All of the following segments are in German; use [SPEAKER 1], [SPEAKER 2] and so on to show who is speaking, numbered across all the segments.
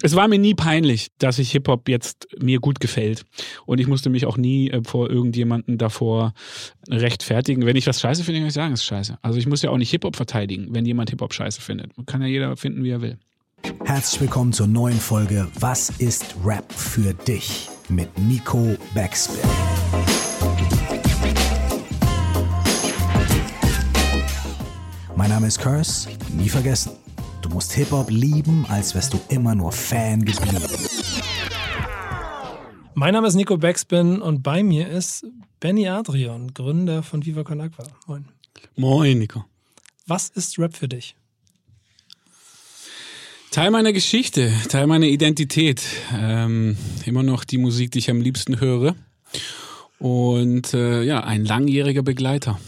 [SPEAKER 1] Es war mir nie peinlich, dass ich Hip-Hop jetzt mir gut gefällt. Und ich musste mich auch nie äh, vor irgendjemanden davor rechtfertigen. Wenn ich was scheiße finde, kann ich sagen, es ist scheiße. Also ich muss ja auch nicht Hip-Hop verteidigen, wenn jemand Hip-Hop scheiße findet. Kann ja jeder finden, wie er will.
[SPEAKER 2] Herzlich willkommen zur neuen Folge Was ist Rap für dich? mit Nico Backspin. Mein Name ist Curse, nie vergessen. Du musst Hip-Hop lieben, als wärst du immer nur Fan geblieben.
[SPEAKER 3] Mein Name ist Nico Backspin und bei mir ist Benny Adrian, Gründer von Viva Con Agua. Moin.
[SPEAKER 1] Moin, Nico.
[SPEAKER 3] Was ist Rap für dich?
[SPEAKER 1] Teil meiner Geschichte, Teil meiner Identität. Ähm, immer noch die Musik, die ich am liebsten höre. Und äh, ja, ein langjähriger Begleiter.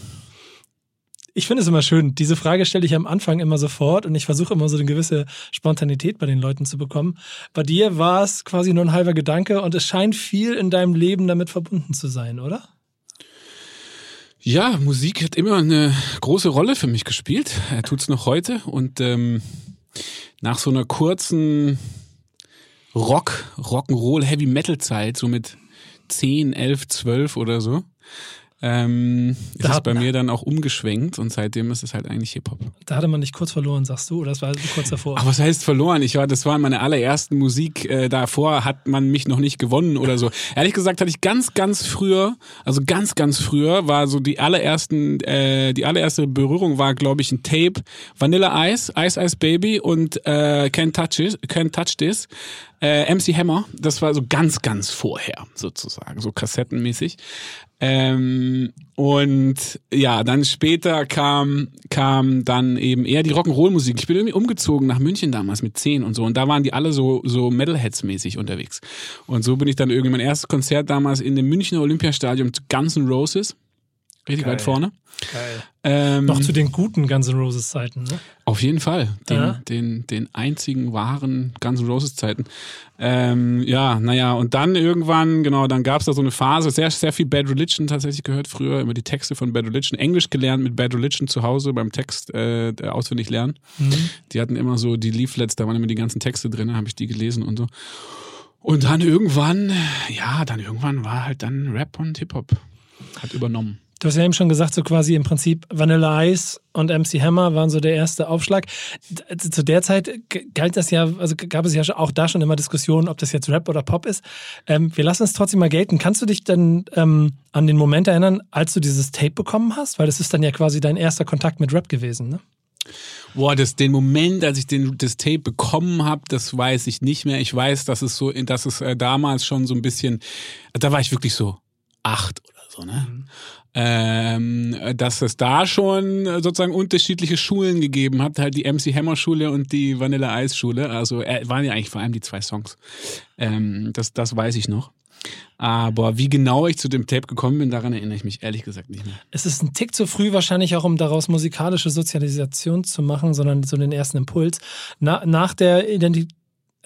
[SPEAKER 3] Ich finde es immer schön. Diese Frage stelle ich am Anfang immer sofort und ich versuche immer so eine gewisse Spontanität bei den Leuten zu bekommen. Bei dir war es quasi nur ein halber Gedanke und es scheint viel in deinem Leben damit verbunden zu sein, oder?
[SPEAKER 1] Ja, Musik hat immer eine große Rolle für mich gespielt. Er tut es noch heute und ähm, nach so einer kurzen Rock, Rock'n'Roll, Heavy Metal Zeit, so mit 10, 11, 12 oder so, ähm, ist es bei mir dann auch umgeschwenkt und seitdem ist es halt eigentlich Hip-Hop.
[SPEAKER 3] Da hatte man nicht kurz verloren, sagst du, oder das war kurz davor?
[SPEAKER 1] Aber was heißt verloren? Ich war, das war meine allerersten Musik. Äh, davor hat man mich noch nicht gewonnen oder so. Ehrlich gesagt hatte ich ganz, ganz früher, also ganz, ganz früher, war so die allerersten, äh, die allererste Berührung war, glaube ich, ein Tape Vanilla Ice, Ice Ice Baby und äh, Can't Touch It, Can't Touch This. Äh, MC Hammer, das war so ganz, ganz vorher sozusagen, so kassettenmäßig. Ähm, und ja, dann später kam, kam dann eben eher die Rock'n'Roll-Musik. Ich bin irgendwie umgezogen nach München damals mit zehn und so. Und da waren die alle so, so Metalheads-mäßig unterwegs. Und so bin ich dann irgendwie mein erstes Konzert damals in dem Münchner Olympiastadion zu Guns N' Roses. Richtig Geil. weit vorne.
[SPEAKER 3] Geil. Ähm, Noch zu den guten Guns N' Roses Zeiten, ne?
[SPEAKER 1] Auf jeden Fall. Den, ja. den, den einzigen wahren Guns N' Roses Zeiten. Ähm, ja, naja, und dann irgendwann, genau, dann gab es da so eine Phase, sehr, sehr viel Bad Religion tatsächlich gehört früher, immer die Texte von Bad Religion, Englisch gelernt mit Bad Religion zu Hause beim Text äh, auswendig lernen. Mhm. Die hatten immer so die Leaflets, da waren immer die ganzen Texte drin, habe ich die gelesen und so. Und dann irgendwann, ja, dann irgendwann war halt dann Rap und Hip-Hop. Hat übernommen.
[SPEAKER 3] Du hast ja eben schon gesagt, so quasi im Prinzip Vanilla Ice und MC Hammer waren so der erste Aufschlag. Zu der Zeit galt das ja, also gab es ja auch da schon immer Diskussionen, ob das jetzt Rap oder Pop ist. Ähm, wir lassen es trotzdem mal gelten. Kannst du dich denn ähm, an den Moment erinnern, als du dieses Tape bekommen hast? Weil das ist dann ja quasi dein erster Kontakt mit Rap gewesen, ne?
[SPEAKER 1] Boah, das, den Moment, als ich den, das Tape bekommen habe, das weiß ich nicht mehr. Ich weiß, dass es so, dass es äh, damals schon so ein bisschen, da war ich wirklich so acht oder so, ne? Mhm ähm, dass es da schon sozusagen unterschiedliche Schulen gegeben hat, halt die MC Hammer Schule und die Vanilla Ice Schule. Also äh, waren ja eigentlich vor allem die zwei Songs. Ähm, das, das weiß ich noch. Aber wie genau ich zu dem Tape gekommen bin, daran erinnere ich mich ehrlich gesagt nicht mehr.
[SPEAKER 3] Es ist ein Tick zu früh wahrscheinlich auch, um daraus musikalische Sozialisation zu machen, sondern so den ersten Impuls. Na, nach der Identität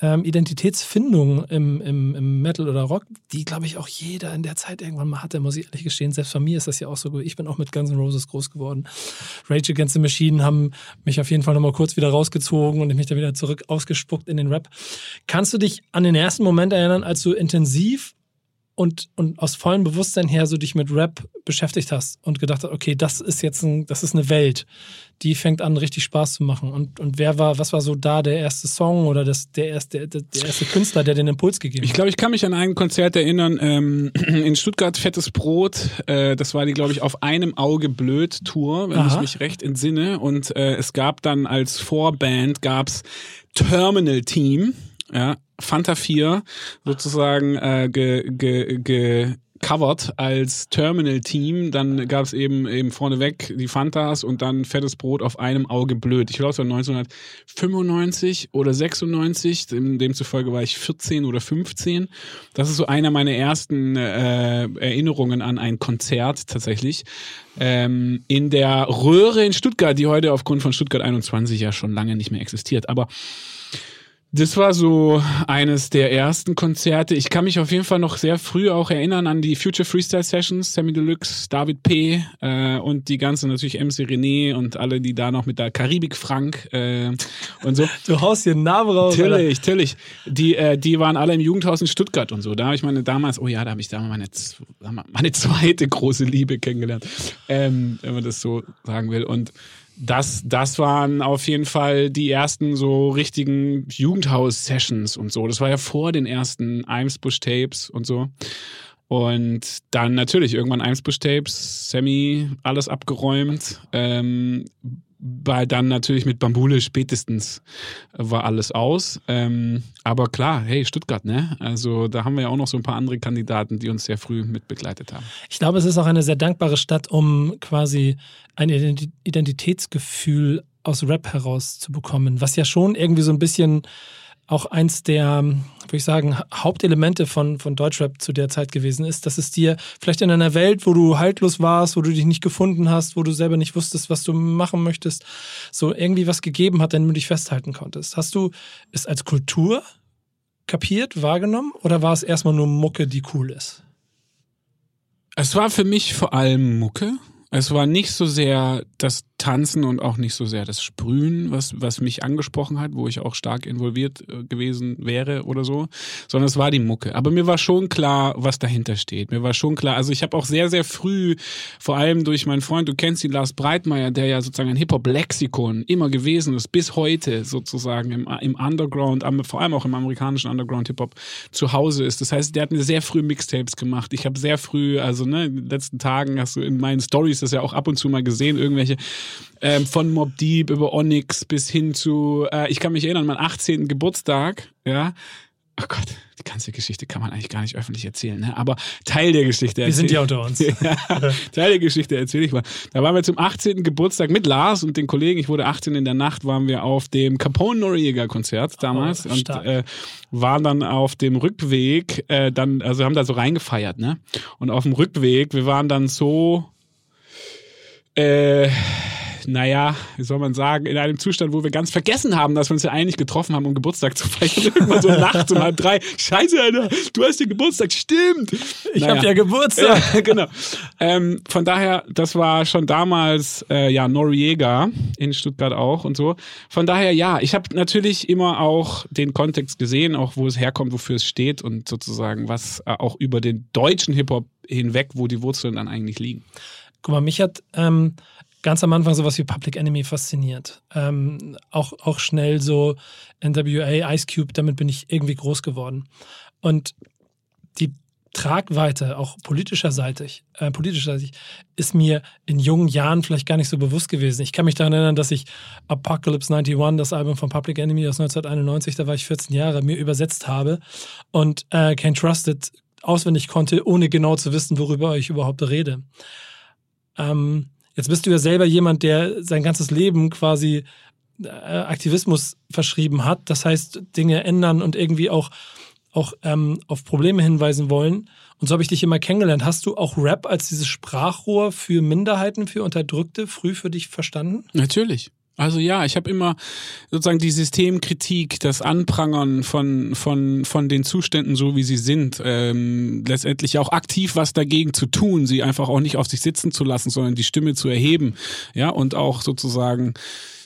[SPEAKER 3] ähm, Identitätsfindung im, im, im Metal oder Rock, die, glaube ich, auch jeder in der Zeit irgendwann mal hatte, muss ich ehrlich gestehen. Selbst von mir ist das ja auch so gut. Ich bin auch mit Guns N' Roses groß geworden. Rage Against the Machine haben mich auf jeden Fall nochmal kurz wieder rausgezogen und mich da wieder zurück ausgespuckt in den Rap. Kannst du dich an den ersten Moment erinnern, als du intensiv und, und aus vollem Bewusstsein her so dich mit Rap beschäftigt hast und gedacht hast, okay, das ist jetzt ein, das ist eine Welt, die fängt an, richtig Spaß zu machen. Und, und wer war, was war so da der erste Song oder das, der, erste, der, der erste Künstler, der den Impuls gegeben
[SPEAKER 1] hat? Ich glaube, ich kann mich an ein Konzert erinnern, ähm, in Stuttgart Fettes Brot, äh, das war die, glaube ich, auf einem Auge blöd Tour, wenn Aha. ich mich recht entsinne. Und äh, es gab dann als Vorband gab's Terminal Team ja, Fanta 4 sozusagen äh, ge, ge, ge covered als Terminal-Team. Dann gab es eben eben vorneweg die Fantas und dann fettes Brot auf einem Auge blöd. Ich glaube, es war 1995 oder 96. Demzufolge war ich 14 oder 15. Das ist so einer meiner ersten äh, Erinnerungen an ein Konzert tatsächlich. Ähm, in der Röhre in Stuttgart, die heute aufgrund von Stuttgart 21 ja schon lange nicht mehr existiert. Aber Das war so eines der ersten Konzerte. Ich kann mich auf jeden Fall noch sehr früh auch erinnern an die Future Freestyle Sessions, Sammy Deluxe, David P. Äh, und die ganze natürlich MC René und alle, die da noch mit der Karibik Frank äh, und so.
[SPEAKER 3] Du haust hier einen Namen raus.
[SPEAKER 1] Natürlich, natürlich. Die, äh, die waren alle im Jugendhaus in Stuttgart und so. Da habe ich meine damals, oh ja, da habe ich da meine, meine zweite große Liebe kennengelernt, ähm, wenn man das so sagen will. Und das, das waren auf jeden Fall die ersten so richtigen Jugendhaus-Sessions und so. Das war ja vor den ersten Eimsbusch-Tapes und so. Und dann natürlich irgendwann Eimsbusch-Tapes, Sammy, alles abgeräumt. Ähm, weil dann natürlich mit Bambule spätestens war alles aus. Ähm, aber klar, hey, Stuttgart, ne? Also da haben wir ja auch noch so ein paar andere Kandidaten, die uns sehr früh mit begleitet haben.
[SPEAKER 3] Ich glaube, es ist auch eine sehr dankbare Stadt, um quasi ein Identitätsgefühl aus Rap herauszubekommen, was ja schon irgendwie so ein bisschen auch eins der, würde ich sagen, Hauptelemente von, von Deutschrap zu der Zeit gewesen ist, dass es dir vielleicht in einer Welt, wo du haltlos warst, wo du dich nicht gefunden hast, wo du selber nicht wusstest, was du machen möchtest, so irgendwie was gegeben hat, an dem du dich festhalten konntest. Hast du es als Kultur kapiert, wahrgenommen oder war es erstmal nur Mucke, die cool ist?
[SPEAKER 1] Es war für mich vor allem Mucke. Es war nicht so sehr das Tanzen und auch nicht so sehr das Sprühen, was, was mich angesprochen hat, wo ich auch stark involviert äh, gewesen wäre oder so, sondern es war die Mucke. Aber mir war schon klar, was dahinter steht. Mir war schon klar, also ich habe auch sehr, sehr früh, vor allem durch meinen Freund, du kennst ihn, Lars Breitmeier, der ja sozusagen ein Hip-Hop-Lexikon immer gewesen ist, bis heute sozusagen im, im Underground, vor allem auch im amerikanischen Underground-Hip-Hop zu Hause ist. Das heißt, der hat mir sehr früh Mixtapes gemacht. Ich habe sehr früh, also ne, in den letzten Tagen hast du in meinen Stories das ja auch ab und zu mal gesehen, irgendwelche ähm, von Mob Deep über Onyx bis hin zu, äh, ich kann mich erinnern, mein 18. Geburtstag, ja. Oh Gott, die ganze Geschichte kann man eigentlich gar nicht öffentlich erzählen, ne? aber Teil der Geschichte
[SPEAKER 3] Wir sind ja unter uns. ja,
[SPEAKER 1] Teil der Geschichte erzähle ich mal. Da waren wir zum 18. Geburtstag mit Lars und den Kollegen, ich wurde 18 in der Nacht, waren wir auf dem Capone Noriega Konzert damals oh, und äh, waren dann auf dem Rückweg, äh, dann, also haben da so reingefeiert, ne? Und auf dem Rückweg, wir waren dann so äh, naja, wie soll man sagen, in einem Zustand, wo wir ganz vergessen haben, dass wir uns ja eigentlich getroffen haben, um Geburtstag zu feiern. Irgendwann so nachts um halb drei. Scheiße, Alter, du hast den Geburtstag, stimmt.
[SPEAKER 3] Ich naja. habe ja Geburtstag.
[SPEAKER 1] Ja, genau. Ähm, von daher, das war schon damals, äh, ja, Noriega in Stuttgart auch und so. Von daher, ja, ich habe natürlich immer auch den Kontext gesehen, auch wo es herkommt, wofür es steht und sozusagen was äh, auch über den deutschen Hip-Hop hinweg, wo die Wurzeln dann eigentlich liegen.
[SPEAKER 3] Guck mal, mich hat ähm, ganz am Anfang sowas wie Public Enemy fasziniert. Ähm, auch, auch schnell so NWA, Ice Cube, damit bin ich irgendwie groß geworden. Und die Tragweite, auch politischer Seitig, äh, politischer ist mir in jungen Jahren vielleicht gar nicht so bewusst gewesen. Ich kann mich daran erinnern, dass ich Apocalypse 91, das Album von Public Enemy aus 1991, da war ich 14 Jahre, mir übersetzt habe und äh, Can't Trust It auswendig konnte, ohne genau zu wissen, worüber ich überhaupt rede. Ähm, jetzt bist du ja selber jemand, der sein ganzes Leben quasi äh, Aktivismus verschrieben hat. Das heißt, Dinge ändern und irgendwie auch, auch ähm, auf Probleme hinweisen wollen. Und so habe ich dich immer kennengelernt. Hast du auch Rap als dieses Sprachrohr für Minderheiten, für Unterdrückte früh für dich verstanden?
[SPEAKER 1] Natürlich. Also ja, ich habe immer sozusagen die Systemkritik, das Anprangern von, von, von den Zuständen so, wie sie sind, ähm, letztendlich auch aktiv was dagegen zu tun, sie einfach auch nicht auf sich sitzen zu lassen, sondern die Stimme zu erheben, ja, und auch sozusagen,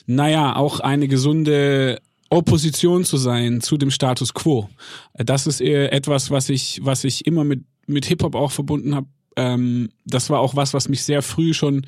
[SPEAKER 1] naja, auch eine gesunde Opposition zu sein zu dem Status quo. Das ist etwas, was ich, was ich immer mit, mit Hip-Hop auch verbunden habe. Ähm, das war auch was, was mich sehr früh schon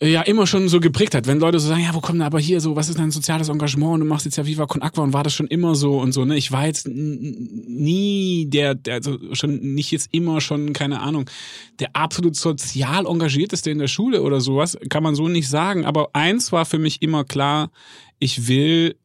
[SPEAKER 1] ja immer schon so geprägt hat. Wenn Leute so sagen, ja, wo kommt denn aber hier so, was ist dein soziales Engagement und du machst jetzt ja Viva Con Aqua und war das schon immer so und so, ne? Ich war jetzt nie der, der also schon nicht jetzt immer schon, keine Ahnung, der absolut sozial engagierteste in der Schule oder sowas, kann man so nicht sagen. Aber eins war für mich immer klar, ich will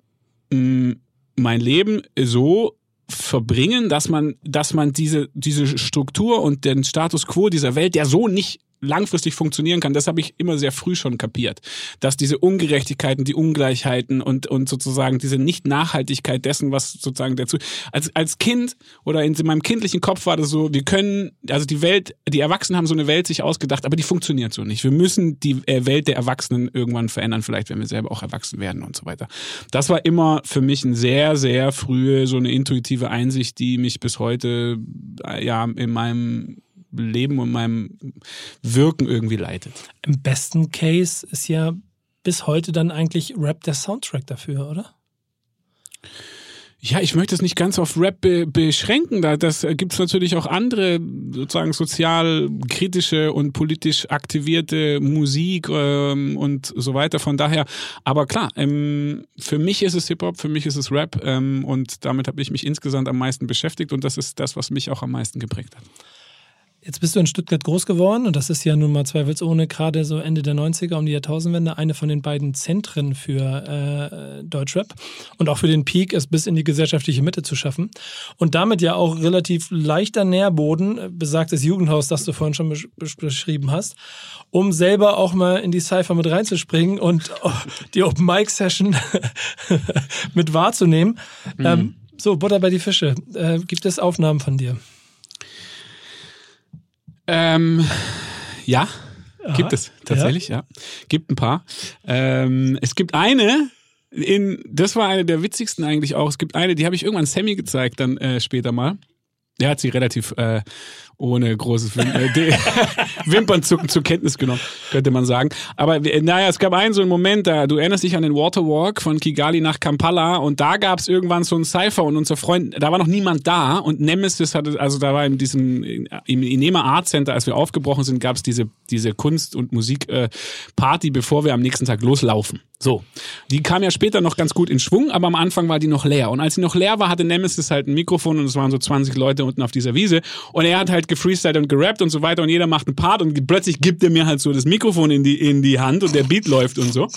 [SPEAKER 1] mh, mein Leben so verbringen, dass man, dass man diese, diese Struktur und den Status quo dieser Welt, der so nicht langfristig funktionieren kann, das habe ich immer sehr früh schon kapiert, dass diese Ungerechtigkeiten, die Ungleichheiten und und sozusagen diese Nicht-Nachhaltigkeit dessen, was sozusagen dazu als als Kind oder in meinem kindlichen Kopf war das so, wir können also die Welt, die Erwachsenen haben so eine Welt sich ausgedacht, aber die funktioniert so nicht. Wir müssen die äh, Welt der Erwachsenen irgendwann verändern, vielleicht wenn wir selber auch erwachsen werden und so weiter. Das war immer für mich ein sehr sehr frühe so eine intuitive Einsicht, die mich bis heute äh, ja in meinem Leben und meinem Wirken irgendwie leitet.
[SPEAKER 3] Im besten Case ist ja bis heute dann eigentlich Rap der Soundtrack dafür, oder?
[SPEAKER 1] Ja, ich möchte es nicht ganz auf Rap be beschränken. Da das gibt es natürlich auch andere sozusagen sozial kritische und politisch aktivierte Musik ähm, und so weiter. Von daher, aber klar, ähm, für mich ist es Hip Hop, für mich ist es Rap ähm, und damit habe ich mich insgesamt am meisten beschäftigt und das ist das, was mich auch am meisten geprägt hat.
[SPEAKER 3] Jetzt bist du in Stuttgart groß geworden und das ist ja nun mal zweifelsohne gerade so Ende der 90er um die Jahrtausendwende eine von den beiden Zentren für äh, Deutschrap und auch für den Peak, es bis in die gesellschaftliche Mitte zu schaffen. Und damit ja auch relativ leichter Nährboden, äh, besagtes Jugendhaus, das du vorhin schon besch beschrieben hast, um selber auch mal in die Cypher mit reinzuspringen und die Open Mic Session mit wahrzunehmen. Mhm. Ähm, so, Butter bei die Fische. Äh, gibt es Aufnahmen von dir?
[SPEAKER 1] Ähm, ja, Aha, gibt es tatsächlich, ja. ja. Gibt ein paar. Ähm, es gibt eine, in, das war eine der witzigsten eigentlich auch. Es gibt eine, die habe ich irgendwann Sammy gezeigt, dann äh, später mal. Der hat sie relativ äh, ohne großes Wim äh, Wimpernzucken zur Kenntnis genommen, könnte man sagen. Aber naja, es gab einen so einen Moment, da du erinnerst dich an den Waterwalk von Kigali nach Kampala und da gab es irgendwann so einen Cypher und unser Freund, da war noch niemand da und Nemesis hatte, also da war in diesem, im Inema Art Center, als wir aufgebrochen sind, gab es diese, diese Kunst- und Musikparty, äh, bevor wir am nächsten Tag loslaufen. So, die kam ja später noch ganz gut in Schwung, aber am Anfang war die noch leer. Und als sie noch leer war, hatte Nemesis halt ein Mikrofon und es waren so 20 Leute unten auf dieser Wiese. Und er hat halt gefreestylt und gerappt und so weiter und jeder macht einen Part und plötzlich gibt er mir halt so das Mikrofon in die, in die Hand und der Beat läuft und so.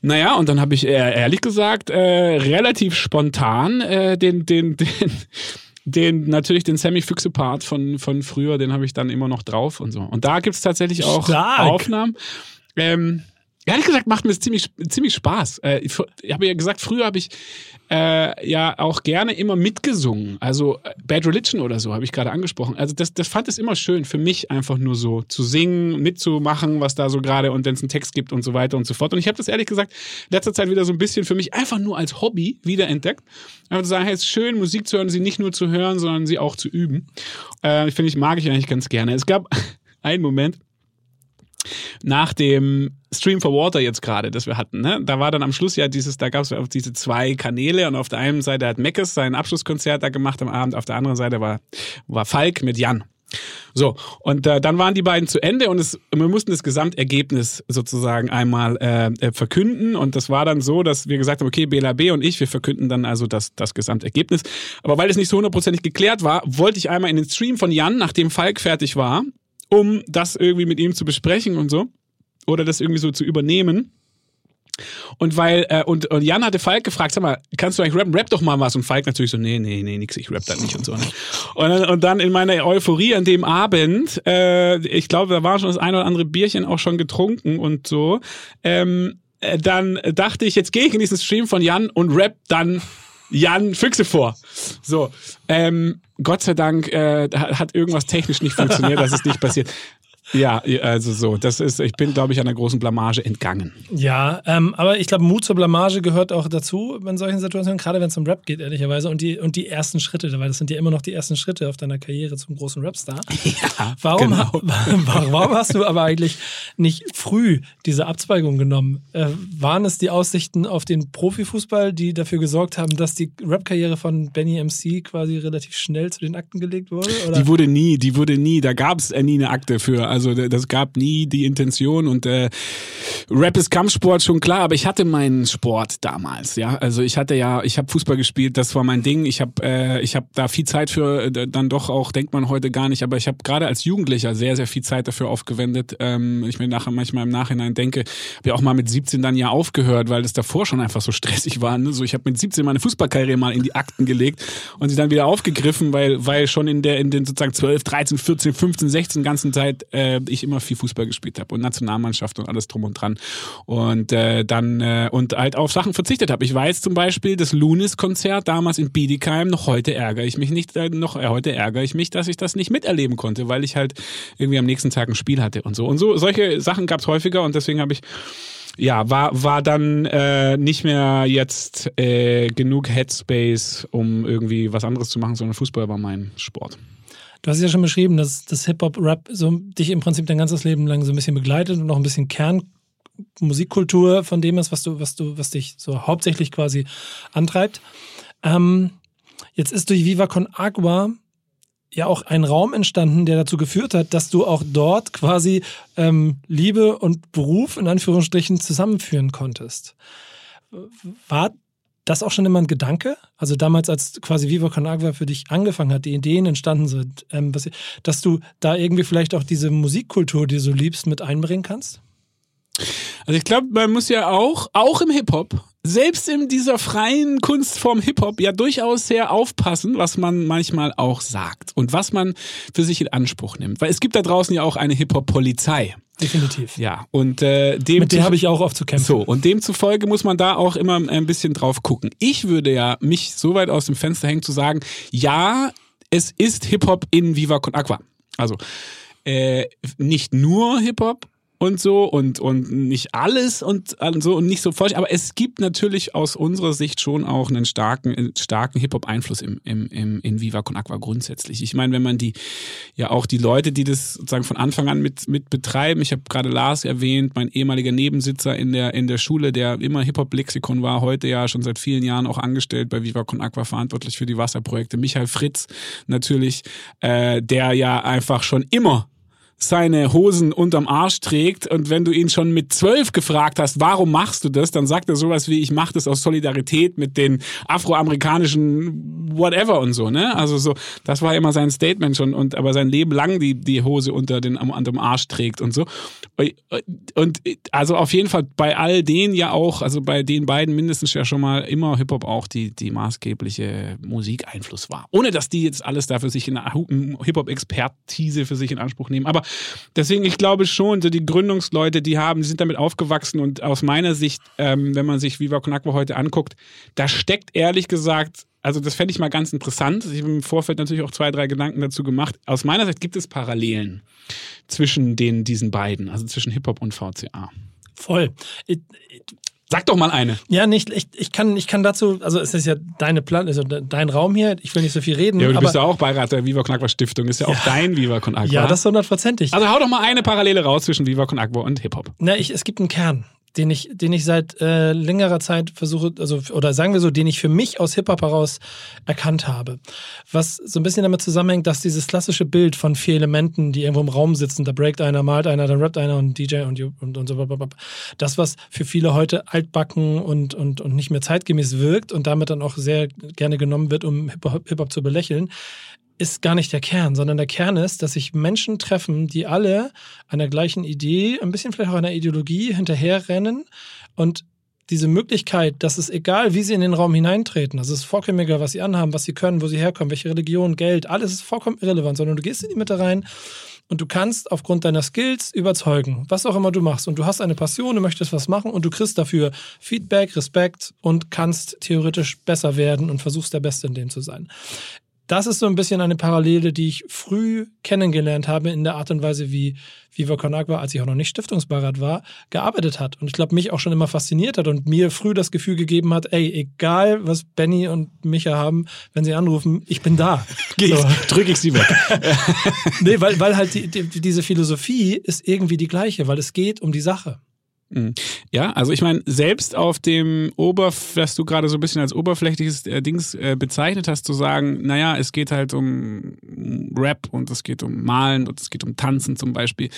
[SPEAKER 1] Naja, und dann habe ich ehrlich gesagt äh, relativ spontan äh, den, den, den, den, natürlich den Sammy Füchse Part von, von früher, den habe ich dann immer noch drauf und so. Und da gibt's tatsächlich auch Stark. Aufnahmen. Ähm, Ehrlich gesagt macht mir das ziemlich, ziemlich Spaß. Äh, ich habe ja gesagt, früher habe ich äh, ja auch gerne immer mitgesungen. Also äh, Bad Religion oder so habe ich gerade angesprochen. Also das, das fand es immer schön für mich einfach nur so zu singen, mitzumachen, was da so gerade und wenn es einen Text gibt und so weiter und so fort. Und ich habe das ehrlich gesagt letzter Zeit wieder so ein bisschen für mich einfach nur als Hobby wiederentdeckt. Einfach zu sagen, hey, es ist schön, Musik zu hören, sie nicht nur zu hören, sondern sie auch zu üben. Äh, finde ich, mag ich eigentlich ganz gerne. Es gab einen Moment, nach dem Stream for Water jetzt gerade, das wir hatten, ne? da war dann am Schluss ja dieses, da gab es auf diese zwei Kanäle und auf der einen Seite hat Meckes sein Abschlusskonzert da gemacht am Abend, auf der anderen Seite war, war Falk mit Jan. So, und äh, dann waren die beiden zu Ende und es, wir mussten das Gesamtergebnis sozusagen einmal äh, äh verkünden. Und das war dann so, dass wir gesagt haben, okay, Bela B und ich, wir verkünden dann also das, das Gesamtergebnis. Aber weil es nicht so hundertprozentig geklärt war, wollte ich einmal in den Stream von Jan, nachdem Falk fertig war, um das irgendwie mit ihm zu besprechen und so. Oder das irgendwie so zu übernehmen. Und weil, äh, und, und Jan hatte Falk gefragt, sag mal, kannst du eigentlich rappen? Rap doch mal was. Und Falk natürlich so, nee, nee, nee, nix, ich rap da nicht und so. Ne? Und, dann, und dann in meiner Euphorie an dem Abend, äh, ich glaube, da war schon das ein oder andere Bierchen auch schon getrunken und so, ähm, äh, dann dachte ich, jetzt gehe ich in diesen Stream von Jan und rap dann Jan Füchse vor. So, ähm, Gott sei Dank äh, hat irgendwas technisch nicht funktioniert, dass es nicht passiert. Ja, also so, das ist, ich bin, glaube ich, einer großen Blamage entgangen.
[SPEAKER 3] Ja, ähm, aber ich glaube, Mut zur Blamage gehört auch dazu in solchen Situationen, gerade wenn es um Rap geht, ehrlicherweise. Und die, und die ersten Schritte, weil das sind ja immer noch die ersten Schritte auf deiner Karriere zum großen Rapstar. Ja, warum, genau. warum hast du aber eigentlich nicht früh diese Abzweigung genommen? Äh, waren es die Aussichten auf den Profifußball, die dafür gesorgt haben, dass die Rap-Karriere von Benny MC quasi relativ schnell zu den Akten gelegt wurde?
[SPEAKER 1] Oder? Die wurde nie, die wurde nie, da gab es nie eine Akte für Also das gab nie die Intention und äh, Rap ist Kampfsport schon klar, aber ich hatte meinen Sport damals, ja. Also ich hatte ja, ich habe Fußball gespielt, das war mein Ding. Ich habe äh, ich habe da viel Zeit für äh, dann doch auch denkt man heute gar nicht, aber ich habe gerade als Jugendlicher sehr sehr viel Zeit dafür aufgewendet. Ähm, ich mir nachher manchmal im Nachhinein denke, habe ja auch mal mit 17 dann ja aufgehört, weil das davor schon einfach so stressig war. Ne? So ich habe mit 17 meine Fußballkarriere mal in die Akten gelegt und sie dann wieder aufgegriffen, weil weil schon in der in den sozusagen 12, 13, 14, 15, 16 ganzen Zeit äh, ich immer viel Fußball gespielt habe und Nationalmannschaft und alles drum und dran und äh, dann äh, und halt auf Sachen verzichtet habe. Ich weiß zum Beispiel das Lunis-Konzert damals in Bietigheim. Noch heute ärgere ich mich nicht, äh, noch äh, heute ärgere ich mich, dass ich das nicht miterleben konnte, weil ich halt irgendwie am nächsten Tag ein Spiel hatte und so und so. Solche Sachen gab es häufiger und deswegen habe ich ja, war, war dann äh, nicht mehr jetzt äh, genug Headspace, um irgendwie was anderes zu machen, sondern Fußball war mein Sport.
[SPEAKER 3] Du hast ja schon beschrieben, dass das Hip-Hop-Rap so dich im Prinzip dein ganzes Leben lang so ein bisschen begleitet und noch ein bisschen Kernmusikkultur von dem ist, was du, was du, was dich so hauptsächlich quasi antreibt. Ähm, jetzt ist durch Viva Con Agua ja auch ein Raum entstanden, der dazu geführt hat, dass du auch dort quasi ähm, Liebe und Beruf in Anführungsstrichen zusammenführen konntest. War das auch schon immer ein Gedanke? Also damals, als quasi Viva Con Agua für dich angefangen hat, die Ideen entstanden sind, ähm, was, dass du da irgendwie vielleicht auch diese Musikkultur, die du liebst, mit einbringen kannst?
[SPEAKER 1] Also ich glaube, man muss ja auch, auch im Hip-Hop, selbst in dieser freien Kunstform Hip-Hop ja durchaus sehr aufpassen, was man manchmal auch sagt und was man für sich in Anspruch nimmt. Weil es gibt da draußen ja auch eine Hip-Hop-Polizei.
[SPEAKER 3] Definitiv.
[SPEAKER 1] Ja, und äh, dem
[SPEAKER 3] mit der habe ich auch oft zu kämpfen.
[SPEAKER 1] So, und demzufolge muss man da auch immer ein bisschen drauf gucken. Ich würde ja mich so weit aus dem Fenster hängen zu sagen, ja, es ist Hip-Hop in Viva Con Aqua. Also äh, nicht nur Hip-Hop, und so und, und nicht alles und, und so und nicht so falsch. Aber es gibt natürlich aus unserer Sicht schon auch einen starken, starken Hip-Hop-Einfluss im, im, im, in Viva Con Aqua grundsätzlich. Ich meine, wenn man die, ja auch die Leute, die das sozusagen von Anfang an mit, mit betreiben, ich habe gerade Lars erwähnt, mein ehemaliger Nebensitzer in der, in der Schule, der immer Hip-Hop-Lexikon war, heute ja schon seit vielen Jahren auch angestellt bei Viva Con Aqua, verantwortlich für die Wasserprojekte. Michael Fritz natürlich, äh, der ja einfach schon immer seine Hosen unterm Arsch trägt und wenn du ihn schon mit zwölf gefragt hast, warum machst du das, dann sagt er sowas wie, ich mache das aus Solidarität mit den afroamerikanischen whatever und so, ne? Also so, das war immer sein Statement schon und aber sein Leben lang die, die Hose unter den, unterm Arsch trägt und so. Und also auf jeden Fall bei all denen ja auch, also bei den beiden mindestens ja schon mal immer Hip-Hop auch die, die maßgebliche Musikeinfluss war. Ohne dass die jetzt alles dafür sich in Hip-Hop-Expertise für sich in Anspruch nehmen. Aber deswegen, ich glaube schon, so die Gründungsleute, die haben, die sind damit aufgewachsen und aus meiner Sicht, ähm, wenn man sich Viva Con heute anguckt, da steckt ehrlich gesagt also das fände ich mal ganz interessant. Ich habe im Vorfeld natürlich auch zwei, drei Gedanken dazu gemacht. Aus meiner Sicht gibt es Parallelen zwischen den, diesen beiden, also zwischen Hip-Hop und VCA.
[SPEAKER 3] Voll.
[SPEAKER 1] Sag doch mal eine.
[SPEAKER 3] Ja, nicht, ich, ich, kann, ich kann dazu, also es ist ja deine Plan, also dein Raum hier, ich will nicht so viel reden.
[SPEAKER 1] Ja, aber du bist ja auch Beirat der Viva Con Agua Stiftung, ist ja, ja auch dein Viva Con Agua.
[SPEAKER 3] Ja, das ist hundertprozentig.
[SPEAKER 1] Also hau doch mal eine Parallele raus zwischen Viva Con Agua und Hip-Hop.
[SPEAKER 3] Na, ich, es gibt einen Kern den ich, den ich seit äh, längerer Zeit versuche, also oder sagen wir so, den ich für mich aus Hip-Hop heraus erkannt habe. Was so ein bisschen damit zusammenhängt, dass dieses klassische Bild von vier Elementen, die irgendwo im Raum sitzen, da breakt einer, malt einer, dann rappt einer und DJ und, und, und so, das, was für viele heute altbacken und, und, und nicht mehr zeitgemäß wirkt und damit dann auch sehr gerne genommen wird, um Hip-Hop Hip zu belächeln, ist gar nicht der Kern, sondern der Kern ist, dass sich Menschen treffen, die alle einer gleichen Idee, ein bisschen vielleicht auch einer Ideologie hinterherrennen und diese Möglichkeit, dass es egal, wie sie in den Raum hineintreten, also es ist vollkommen egal, was sie anhaben, was sie können, wo sie herkommen, welche Religion, Geld, alles ist vollkommen irrelevant, sondern du gehst in die Mitte rein und du kannst aufgrund deiner Skills überzeugen, was auch immer du machst. Und du hast eine Passion, du möchtest was machen und du kriegst dafür Feedback, Respekt und kannst theoretisch besser werden und versuchst der Beste in dem zu sein das ist so ein bisschen eine Parallele, die ich früh kennengelernt habe in der Art und Weise, wie Viva Con Agua, als ich auch noch nicht Stiftungsbeirat war, gearbeitet hat. Und ich glaube, mich auch schon immer fasziniert hat und mir früh das Gefühl gegeben hat, ey, egal was Benny und Micha haben, wenn sie anrufen, ich bin da.
[SPEAKER 1] Geh so. drücke ich sie weg.
[SPEAKER 3] nee, weil, weil halt die, die, diese Philosophie ist irgendwie die gleiche, weil es geht um die Sache.
[SPEAKER 1] Mhm. Ja, also ich meine, selbst auf dem Oberf, was du gerade so ein bisschen als oberflächliches äh, Dings äh, bezeichnet hast, zu sagen, naja, es geht halt um um Rap und es geht um Malen und es geht um Tanzen zum Beispiel.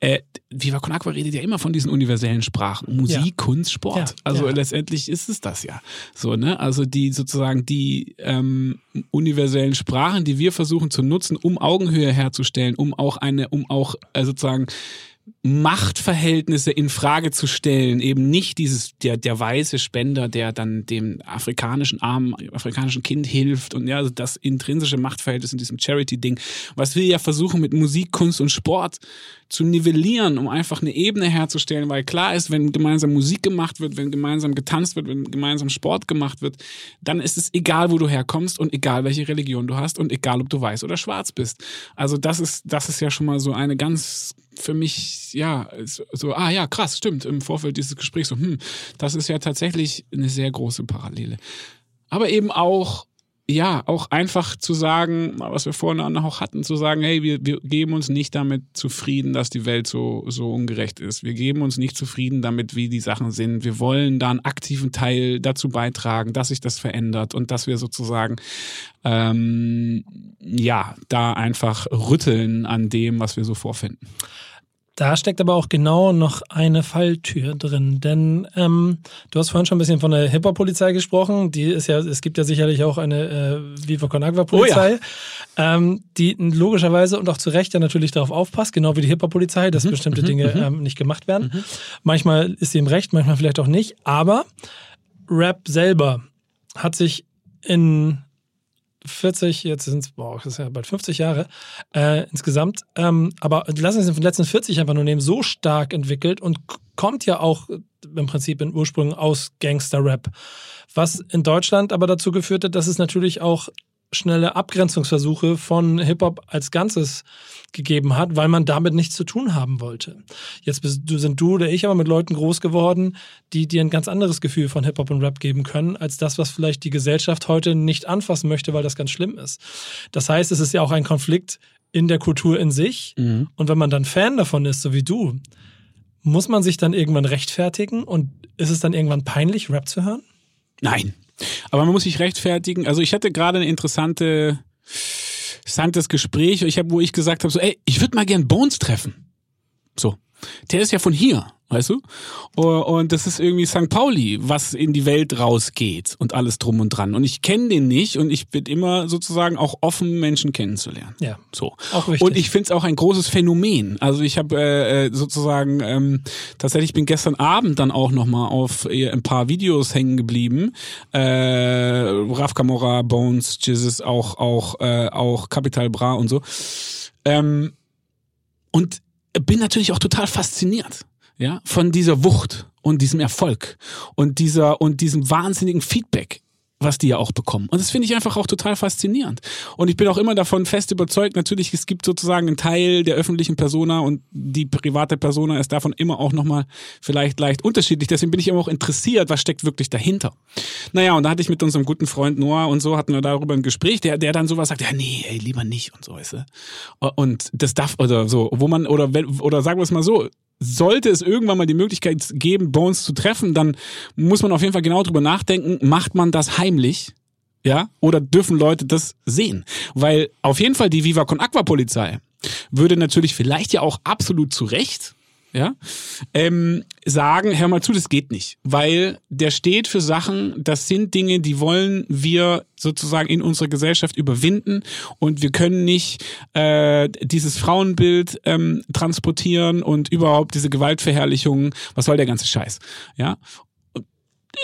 [SPEAKER 1] Äh, Viva Con Aqua redet ja immer von diesen universellen Sprachen. Musik,
[SPEAKER 3] Ja.
[SPEAKER 1] Kunst, Sport.
[SPEAKER 3] Ja,
[SPEAKER 1] also
[SPEAKER 3] ja.
[SPEAKER 1] letztendlich ist es das ja. So, ne? Also die sozusagen die ähm, universellen Sprachen, die wir versuchen zu nutzen, um Augenhöhe herzustellen, um auch eine, um auch äh, sozusagen Machtverhältnisse in Frage zu stellen, eben nicht dieses der der weiße Spender, der dann dem afrikanischen armen afrikanischen Kind hilft und ja, also das intrinsische Machtverhältnis in diesem Charity Ding, was wir ja versuchen mit Musik, Kunst und Sport zu nivellieren, um einfach eine Ebene herzustellen, weil klar ist, wenn gemeinsam Musik gemacht wird, wenn gemeinsam getanzt wird, wenn gemeinsam Sport gemacht wird, dann ist es egal, wo du herkommst und egal, welche Religion du hast und egal, ob du weiß oder schwarz bist. Also das ist, das ist ja schon mal so eine ganz für mich, ja, so, ah ja, krass, stimmt, im Vorfeld dieses Gesprächs so, hm, das ist ja tatsächlich eine sehr große Parallele. Aber eben auch, ja, auch einfach zu sagen, was wir vorhin auch hatten, zu sagen, hey, wir, wir geben uns nicht damit zufrieden, dass die Welt so, so ungerecht ist. Wir geben uns nicht zufrieden damit, wie die Sachen sind. Wir wollen da einen aktiven Teil dazu beitragen, dass sich das verändert und dass wir sozusagen, ähm, ja, da einfach rütteln an dem, was wir so vorfinden.
[SPEAKER 3] Da steckt aber auch genau noch eine Falltür drin, denn ähm, du hast vorhin schon ein bisschen von der Hip-Hop-Polizei gesprochen. Die ist ja, es gibt ja sicherlich auch eine äh, Viva Con Agua-Polizei, ähm, die logischerweise und auch zu Recht ja natürlich darauf aufpasst, genau wie die Hip-Hop-Polizei, dass bestimmte Dinge ähm, nicht gemacht werden. Manchmal ist sie im Recht, manchmal vielleicht auch nicht, aber Rap selber hat sich in 40, jetzt sind es, boah, das ist ja bald 50 Jahre äh, insgesamt, ähm, aber lassen wir es in den letzten 40 einfach nur nehmen, so stark entwickelt und kommt ja auch im Prinzip in Ursprüngen aus Gangster-Rap. Was in Deutschland aber dazu geführt hat, dass es natürlich auch schnelle Abgrenzungsversuche von Hip-Hop als Ganzes gegeben hat, weil man damit nichts zu tun haben wollte. Jetzt bist, du, sind du oder ich aber mit Leuten groß geworden, die dir ein ganz anderes Gefühl von Hip-Hop und Rap geben können, als das, was vielleicht die Gesellschaft heute nicht anfassen möchte, weil das ganz schlimm ist. Das heißt, es ist ja auch ein Konflikt in der Kultur in sich. Und wenn man dann Fan davon ist, so wie du, muss man sich dann irgendwann rechtfertigen und ist es dann irgendwann peinlich, Rap zu hören?
[SPEAKER 1] Nein. Aber man muss sich rechtfertigen. Also ich hatte gerade eine interessante, interessantes Gespräch, ich hab, wo ich gesagt habe, so, ey, ich würde mal gern Bones treffen. So. Der ist ja von hier, weißt du? Und das ist irgendwie St. Pauli, was in die Welt rausgeht und alles drum und dran. Und ich kenne den nicht und ich bin immer sozusagen auch offen, Menschen kennenzulernen.
[SPEAKER 3] Ja.
[SPEAKER 1] So.
[SPEAKER 3] Auch wichtig.
[SPEAKER 1] Und ich finde es auch ein großes Phänomen. Also ich habe äh, äh, sozusagen ähm, tatsächlich bin gestern Abend dann auch noch mal auf äh, ein paar Videos hängen geblieben. Äh, Raf Camora, Bones, Jesus, auch auch äh, auch Capital Bra und so. Ähm, und bin natürlich auch total fasziniert, ja, von dieser Wucht und diesem Erfolg und dieser und diesem wahnsinnigen Feedback, was die ja auch bekommen. Und das finde ich einfach auch total faszinierend. Und ich bin auch immer davon fest überzeugt, natürlich, es gibt sozusagen einen Teil der öffentlichen Persona und die private Persona ist davon immer auch nochmal vielleicht leicht unterschiedlich. Deswegen bin ich immer auch interessiert, was steckt wirklich dahinter. Naja, und da hatte ich mit unserem guten Freund Noah und so hatten wir darüber ein Gespräch, der, der dann sowas sagt, ja, nee, ey, lieber nicht und so, weißt. Und das darf, oder so, wo man, oder, wenn- oder sagen wir es mal so, sollte es irgendwann mal die Möglichkeit geben, Bones zu treffen, dann muss man auf jeden Fall genau drüber nachdenken, macht man das heimlich? Ja? Oder dürfen Leute das sehen? Weil auf jeden Fall die Viva Con Aqua Polizei würde natürlich vielleicht ja auch absolut zu Recht ja, ähm, sagen, hör mal zu, das geht nicht. Weil der steht für Sachen, das sind Dinge, die wollen wir sozusagen in unserer Gesellschaft überwinden und wir können nicht äh, dieses Frauenbild ähm, transportieren und überhaupt diese Gewaltverherrlichung, was soll der ganze Scheiß? Ja,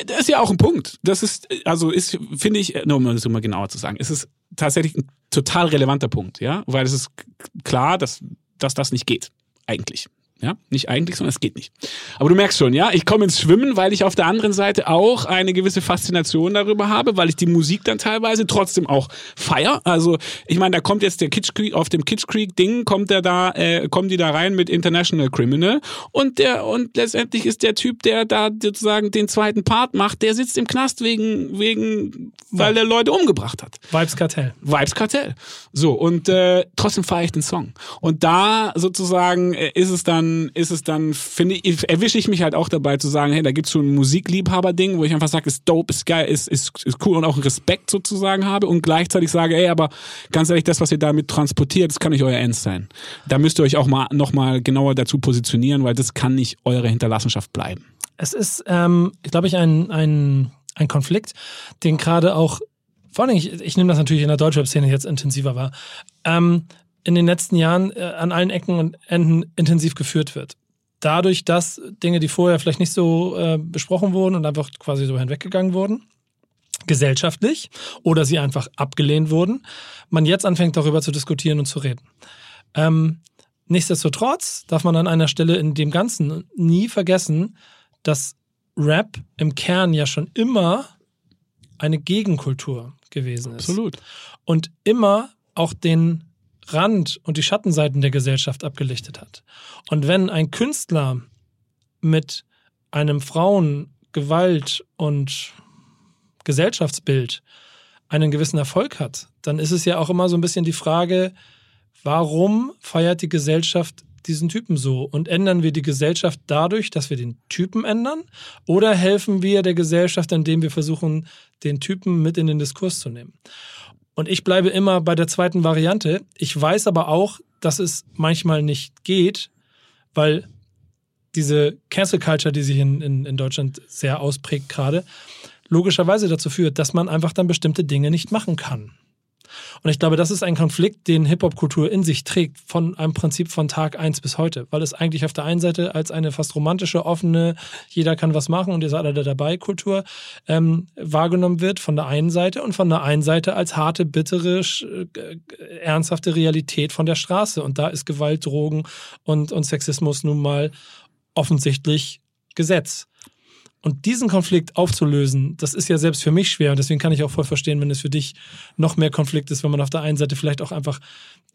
[SPEAKER 1] das ist ja auch ein Punkt. Das ist, also ist, finde ich, nur um es mal genauer zu sagen, ist es tatsächlich ein total relevanter Punkt, ja, weil es ist klar, dass, dass das nicht geht, eigentlich. Ja, nicht eigentlich, sondern es geht nicht. Aber du merkst schon, ja, ich komme ins Schwimmen, weil ich auf der anderen Seite auch eine gewisse Faszination darüber habe, weil ich die Musik dann teilweise trotzdem auch feier. Also, ich meine, da kommt jetzt der Kitsch Creek, auf dem Kitsch Creek Ding kommt der da, äh, kommen die da rein mit International Criminal und der, und letztendlich ist der Typ, der da sozusagen den zweiten Part macht, der sitzt im Knast wegen, wegen, weil der Leute umgebracht hat.
[SPEAKER 3] Vibes Kartell.
[SPEAKER 1] Vibes Kartell. So, und äh, trotzdem feiere ich den Song. Und da sozusagen äh, ist es dann ist es dann, finde ich, erwische ich mich halt auch dabei zu sagen, hey, da gibt's so ein Musikliebhaber-Ding, wo ich einfach sage, ist dope, ist geil, ist, ist, ist cool und auch Respekt sozusagen habe und gleichzeitig sage, ey, aber ganz ehrlich, das, was ihr damit transportiert, das kann nicht euer Ernst sein. Da müsst ihr euch auch mal nochmal genauer dazu positionieren, weil das kann nicht eure Hinterlassenschaft bleiben.
[SPEAKER 3] Es ist, ähm, glaube ich, ein, ein, ein Konflikt, den gerade auch, vor allem, ich, ich nehme das natürlich in der Deutschrap-Szene jetzt intensiver wahr, ähm, in den letzten Jahren äh, an allen Ecken und Enden intensiv geführt wird. Dadurch, dass Dinge, die vorher vielleicht nicht so äh, besprochen wurden und einfach quasi so hinweggegangen wurden, gesellschaftlich, oder sie einfach abgelehnt wurden, man jetzt anfängt darüber zu diskutieren und zu reden. Ähm, nichtsdestotrotz darf man an einer Stelle in dem Ganzen nie vergessen, dass Rap im Kern ja schon immer eine Gegenkultur gewesen ist.
[SPEAKER 1] Absolut.
[SPEAKER 3] Und immer auch den Rand und die Schattenseiten der Gesellschaft abgelichtet hat. Und wenn ein Künstler mit einem Frauen-, Gewalt- und Gesellschaftsbild einen gewissen Erfolg hat, dann ist es ja auch immer so ein bisschen die Frage, warum feiert die Gesellschaft diesen Typen so? Und ändern wir die Gesellschaft dadurch, dass wir den Typen ändern? Oder helfen wir der Gesellschaft, indem wir versuchen, den Typen mit in den Diskurs zu nehmen? Und ich bleibe immer bei der zweiten Variante. Ich weiß aber auch, dass es manchmal nicht geht, weil diese Cancel Culture, die sich in, in, in Deutschland sehr ausprägt gerade, logischerweise dazu führt, dass man einfach dann bestimmte Dinge nicht machen kann. Und ich glaube, das ist ein Konflikt, den Hip-Hop-Kultur in sich trägt, von einem Prinzip von Tag 1 bis heute. Weil es eigentlich auf der einen Seite als eine fast romantische, offene, jeder kann was machen und ihr seid alle dabei Kultur ähm, wahrgenommen wird, von der einen Seite und von der einen Seite als harte, bittere, äh, ernsthafte Realität von der Straße. Und da ist Gewalt, Drogen und, und Sexismus nun mal offensichtlich Gesetz. Und diesen Konflikt aufzulösen, das ist ja selbst für mich schwer. Und deswegen kann ich auch voll verstehen, wenn es für dich noch mehr Konflikt ist, wenn man auf der einen Seite vielleicht auch einfach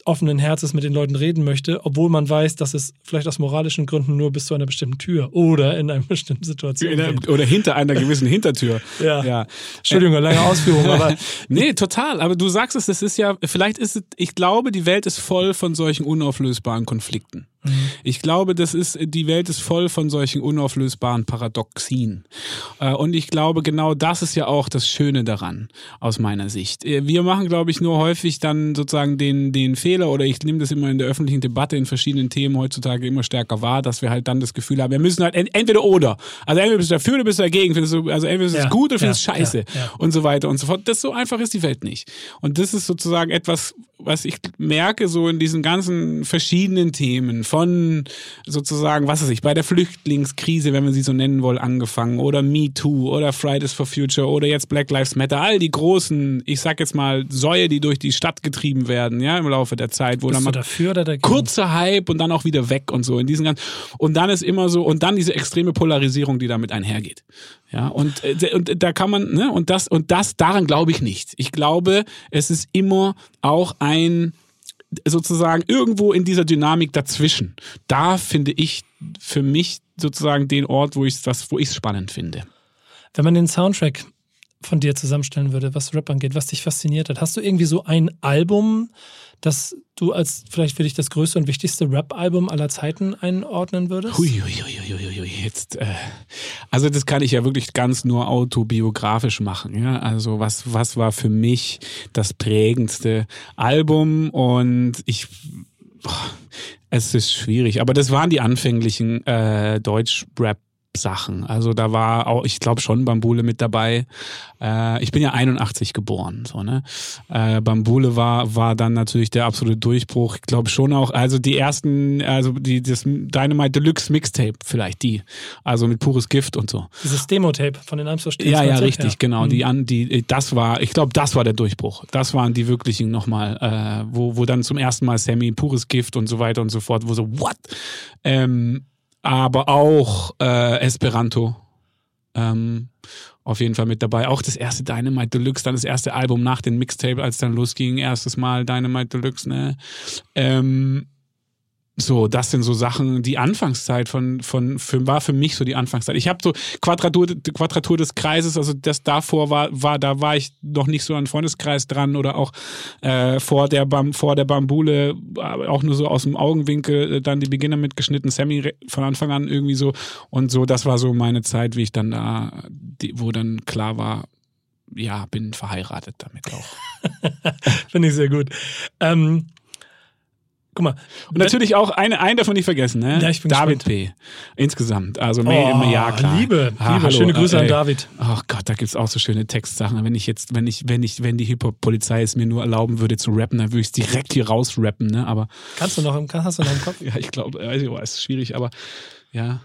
[SPEAKER 3] offenen Herzens mit den Leuten reden möchte, obwohl man weiß, dass es vielleicht aus moralischen Gründen nur bis zu einer bestimmten Tür oder in einer bestimmten Situation
[SPEAKER 1] der,
[SPEAKER 3] geht.
[SPEAKER 1] Oder hinter einer gewissen Hintertür.
[SPEAKER 3] Ja.
[SPEAKER 1] ja.
[SPEAKER 3] Entschuldigung, lange Ausführung, aber
[SPEAKER 1] Nee, total. Aber du sagst es, das ist ja, vielleicht ist es, ich glaube, die Welt ist voll von solchen unauflösbaren Konflikten. Ich glaube, das ist, die Welt ist voll von solchen unauflösbaren Paradoxien. Äh, Und ich glaube, genau das ist ja auch das Schöne daran, aus meiner Sicht. Äh, Wir machen, glaube ich, nur häufig dann sozusagen den, den Fehler, oder ich nehme das immer in der öffentlichen Debatte in verschiedenen Themen heutzutage immer stärker wahr, dass wir halt dann das Gefühl haben, wir müssen halt ent- entweder oder. Also entweder bist du dafür oder bist du dagegen. Findest du, also entweder ist es
[SPEAKER 3] Ja,
[SPEAKER 1] gut oder findest du
[SPEAKER 3] ja,
[SPEAKER 1] scheiße.
[SPEAKER 3] ja.
[SPEAKER 1] Und so weiter und so fort. Das so einfach ist die Welt nicht. Und das ist sozusagen etwas, was ich merke, so in diesen ganzen verschiedenen Themen von sozusagen, was weiß ich, bei der Flüchtlingskrise, wenn wir sie so nennen wollen, angefangen oder Me Too oder Fridays for Future oder jetzt Black Lives Matter, all die großen, ich sag jetzt mal, Säue, die durch die Stadt getrieben werden, ja, im Laufe der Zeit, wo
[SPEAKER 3] bist
[SPEAKER 1] dann mal
[SPEAKER 3] dafür oder dagegen?
[SPEAKER 1] kurzer Hype und dann auch wieder weg und so in diesen ganzen und dann ist immer so und dann diese extreme Polarisierung, die damit einhergeht. Ja, und äh, und da kann man, ne, und das und das daran glaube ich nicht. Ich glaube, es ist immer auch ein sozusagen irgendwo in dieser Dynamik dazwischen. Da finde ich für mich sozusagen den Ort, wo ich das wo ich es spannend finde.
[SPEAKER 3] Wenn man den Soundtrack von dir zusammenstellen würde, was Rap angeht, was dich fasziniert hat, hast du irgendwie so ein Album, das du als vielleicht für dich das größte und wichtigste Rap-Album aller Zeiten einordnen würdest?
[SPEAKER 1] Hui. Jetzt, äh, also das kann ich ja wirklich ganz nur autobiografisch machen. Ja? Also was, was war für mich das prägendste Album und ich, boah, es ist schwierig, aber das waren die anfänglichen äh, Deutsch-Rap Sachen. Also da war auch, ich glaube schon Bambule mit dabei. Äh, ich bin ja 81 geboren, so ne. Äh, Bambule war war dann natürlich der absolute Durchbruch. Ich glaube schon auch, also die ersten, also die das Dynamite Deluxe Mixtape vielleicht die, also mit pures Gift und so.
[SPEAKER 3] Dieses Demo-Tape von den Amstel
[SPEAKER 1] Ja, ja, richtig, genau. Die an, die, das war, ich glaube, das war der Durchbruch. Das waren die wirklichen nochmal, äh, wo, wo dann zum ersten Mal Sammy pures Gift und so weiter und so fort, wo so what? Ähm, aber auch äh, Esperanto. Ähm, auf jeden Fall mit dabei. Auch das erste Dynamite Deluxe, dann das erste Album nach dem Mixtape, als dann losging, erstes Mal Dynamite Deluxe, ne? Ähm, So, das sind so Sachen, die Anfangszeit von, von, für, war für mich so die Anfangszeit. Ich habe so Quadratur, Quadratur des Kreises, also das davor war, war, da war ich noch nicht so an Freundeskreis dran oder auch äh, vor der Bam, vor der Bambule, auch nur so aus dem Augenwinkel, äh, dann die Beginner mitgeschnitten, Sammy von Anfang an irgendwie so. Und so, das war so meine Zeit, wie ich dann da, die, wo dann klar war, ja, bin verheiratet damit auch.
[SPEAKER 3] Finde ich sehr gut. Ähm, Guck mal.
[SPEAKER 1] Und natürlich auch eine, einen davon nicht vergessen, ne?
[SPEAKER 3] Ja, ich bin
[SPEAKER 1] David
[SPEAKER 3] gespannt.
[SPEAKER 1] P. Insgesamt. Also,
[SPEAKER 3] Oh,
[SPEAKER 1] ja, klar.
[SPEAKER 3] Liebe,
[SPEAKER 1] Ah,
[SPEAKER 3] Liebe.
[SPEAKER 1] hallo,
[SPEAKER 3] Schöne Grüße
[SPEAKER 1] äh,
[SPEAKER 3] an. David.
[SPEAKER 1] Ach Gott, da gibt's auch so schöne Textsachen. Wenn ich jetzt, wenn ich, wenn ich, wenn die Hip-Hop-Polizei es mir nur erlauben würde zu rappen, dann würde ich es direkt hier rausrappen, ne? Aber
[SPEAKER 3] Kannst du noch im, hast du noch im Kopf?
[SPEAKER 1] ja, ich glaube, also, ist schwierig, aber ja.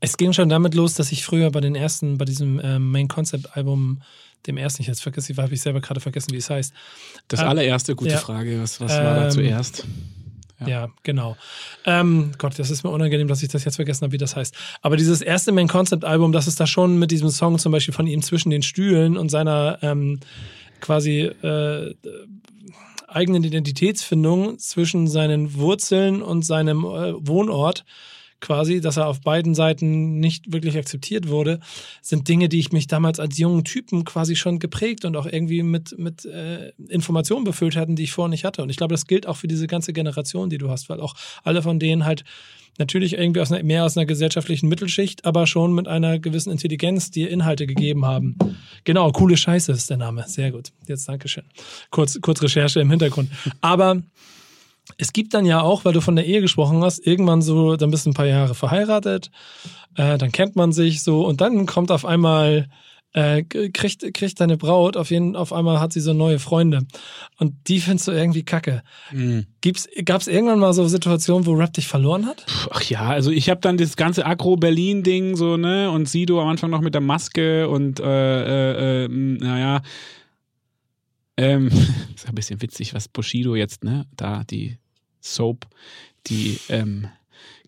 [SPEAKER 3] Es ging schon damit los, dass ich früher bei den ersten, bei diesem ähm, Main Concept Album, dem ersten, ich jetzt vergessen, habe ich selber gerade vergessen, wie es heißt.
[SPEAKER 1] Das
[SPEAKER 3] Ähm,
[SPEAKER 1] allererste, gute
[SPEAKER 3] ja.
[SPEAKER 1] Frage. Was, was war da
[SPEAKER 3] Ähm,
[SPEAKER 1] zuerst?
[SPEAKER 3] Ja,
[SPEAKER 1] Ja.
[SPEAKER 3] genau. Ähm, Gott, das ist mir unangenehm, dass ich das jetzt vergessen habe, wie das heißt. Aber dieses erste Main Concept Album, das ist da schon mit diesem Song zum Beispiel von ihm zwischen den Stühlen und seiner ähm, quasi äh, eigenen Identitätsfindung zwischen seinen Wurzeln und seinem äh, Wohnort quasi, dass er auf beiden Seiten nicht wirklich akzeptiert wurde, sind Dinge, die ich mich damals als jungen Typen quasi schon geprägt und auch irgendwie mit, mit äh, Informationen befüllt hatten, die ich vorher nicht hatte. Und ich glaube, das gilt auch für diese ganze Generation, die du hast, weil auch alle von denen halt natürlich irgendwie aus einer, mehr aus einer gesellschaftlichen Mittelschicht, aber schon mit einer gewissen Intelligenz, die Inhalte gegeben haben. Genau, coole Scheiße ist der Name. Sehr gut. Jetzt Dankeschön. Kurz, kurz Recherche im Hintergrund. Aber es gibt dann ja auch, weil du von der Ehe gesprochen hast, irgendwann so, dann bist du ein paar Jahre verheiratet, äh, dann kennt man sich so und dann kommt auf einmal, äh, kriegt, kriegt deine Braut, auf, jeden, auf einmal hat sie so neue Freunde und die findest du irgendwie kacke.
[SPEAKER 1] Mhm.
[SPEAKER 3] Gab es irgendwann mal so Situationen, wo Rap dich verloren hat?
[SPEAKER 1] Ach ja, also ich habe dann das ganze Agro-Berlin-Ding so, ne? Und Sido am Anfang noch mit der Maske und äh, äh, äh, naja. Ähm, ist ein bisschen witzig, was Bushido jetzt, ne? Da die Soap, die ähm,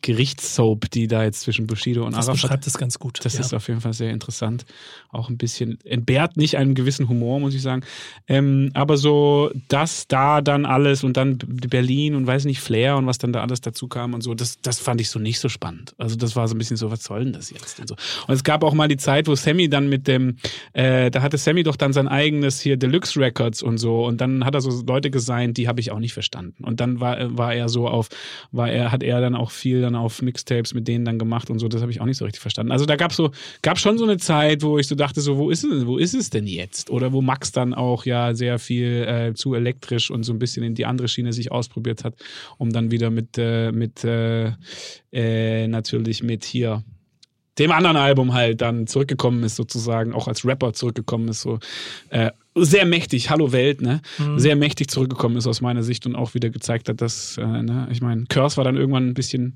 [SPEAKER 1] Gerichtssoap, die da jetzt zwischen Bushido und
[SPEAKER 3] Das
[SPEAKER 1] Arafat
[SPEAKER 3] beschreibt es ganz gut.
[SPEAKER 1] Das
[SPEAKER 3] ja.
[SPEAKER 1] ist auf jeden Fall sehr interessant. Auch ein bisschen, entbehrt nicht einem gewissen Humor, muss ich sagen. Ähm, aber so, das da dann alles und dann Berlin und weiß nicht, Flair und was dann da alles dazu kam und so, das, das fand ich so nicht so spannend. Also das war so ein bisschen so, was soll denn das jetzt? Und, so. und es gab auch mal die Zeit, wo Sammy dann mit dem, äh, da hatte Sammy doch dann sein eigenes hier Deluxe Records und so und dann hat er so Leute gesigned, die habe ich auch nicht verstanden. Und dann war, war er so auf, war er, hat er dann auch viel dann auf Mixtapes mit denen dann gemacht und so, das habe ich auch nicht so richtig verstanden. Also da gab so, gab schon so eine Zeit, wo ich so dachte, so, wo ist es, wo ist es denn jetzt? Oder wo Max dann auch ja sehr viel äh, zu elektrisch und so ein bisschen in die andere Schiene sich ausprobiert hat, um dann wieder mit, äh, mit äh, äh, natürlich mit hier dem anderen Album halt dann zurückgekommen ist, sozusagen, auch als Rapper zurückgekommen ist, so äh, sehr mächtig, Hallo Welt, ne? Sehr mächtig zurückgekommen ist aus meiner Sicht und auch wieder gezeigt hat, dass, äh, ne, ich meine, Curse war dann irgendwann ein bisschen,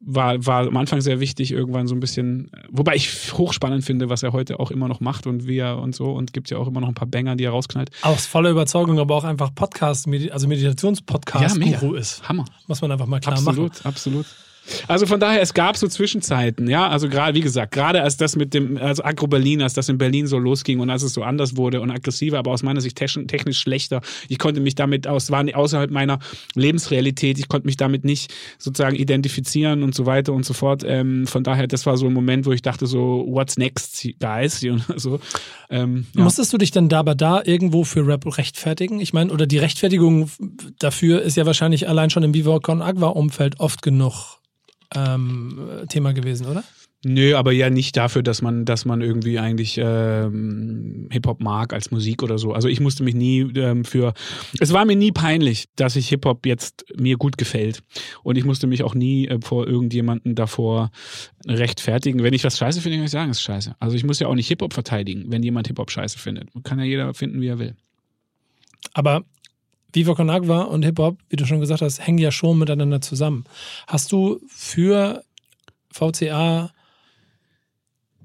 [SPEAKER 1] war, war am Anfang sehr wichtig, irgendwann so ein bisschen, wobei ich hochspannend finde, was er heute auch immer noch macht und wie er und so und gibt ja auch immer noch ein paar Banger, die er rausknallt.
[SPEAKER 3] Aus voller Überzeugung, aber auch einfach Podcast, also Meditationspodcast-Guru ist.
[SPEAKER 1] Hammer.
[SPEAKER 3] Muss man einfach mal klar
[SPEAKER 1] absolut,
[SPEAKER 3] machen.
[SPEAKER 1] absolut. Also von daher, es gab so Zwischenzeiten, ja, also gerade, wie gesagt, gerade als das mit dem, also Agro Berlin, als das in Berlin so losging und als es so anders wurde und aggressiver, aber aus meiner Sicht technisch, schlechter. Ich konnte mich damit aus, war außerhalb meiner Lebensrealität, ich konnte mich damit nicht sozusagen identifizieren und so weiter und so fort. Ähm, von daher, das war so ein Moment, wo ich dachte so, what's next, guys? So. Ähm, ja.
[SPEAKER 3] Musstest du dich denn da aber da irgendwo für Rap rechtfertigen? Ich meine, oder die Rechtfertigung dafür ist ja wahrscheinlich allein schon im Viva Con Agua Umfeld oft genug ähm, Thema gewesen, oder?
[SPEAKER 1] Nö, aber ja nicht dafür, dass man, dass man irgendwie eigentlich ähm, Hip-Hop mag als Musik oder so. Also ich musste mich nie ähm, für. Es war mir nie peinlich, dass ich Hip-Hop jetzt mir gut gefällt. Und ich musste mich auch nie äh, vor irgendjemanden davor rechtfertigen. Wenn ich was scheiße finde, kann ich sagen, es ist scheiße. Also ich muss ja auch nicht Hip-Hop verteidigen, wenn jemand Hip-Hop scheiße findet. Kann ja jeder finden, wie er will.
[SPEAKER 3] Aber Viva Con Agua und Hip-Hop, wie du schon gesagt hast, hängen ja schon miteinander zusammen. Hast du für VCA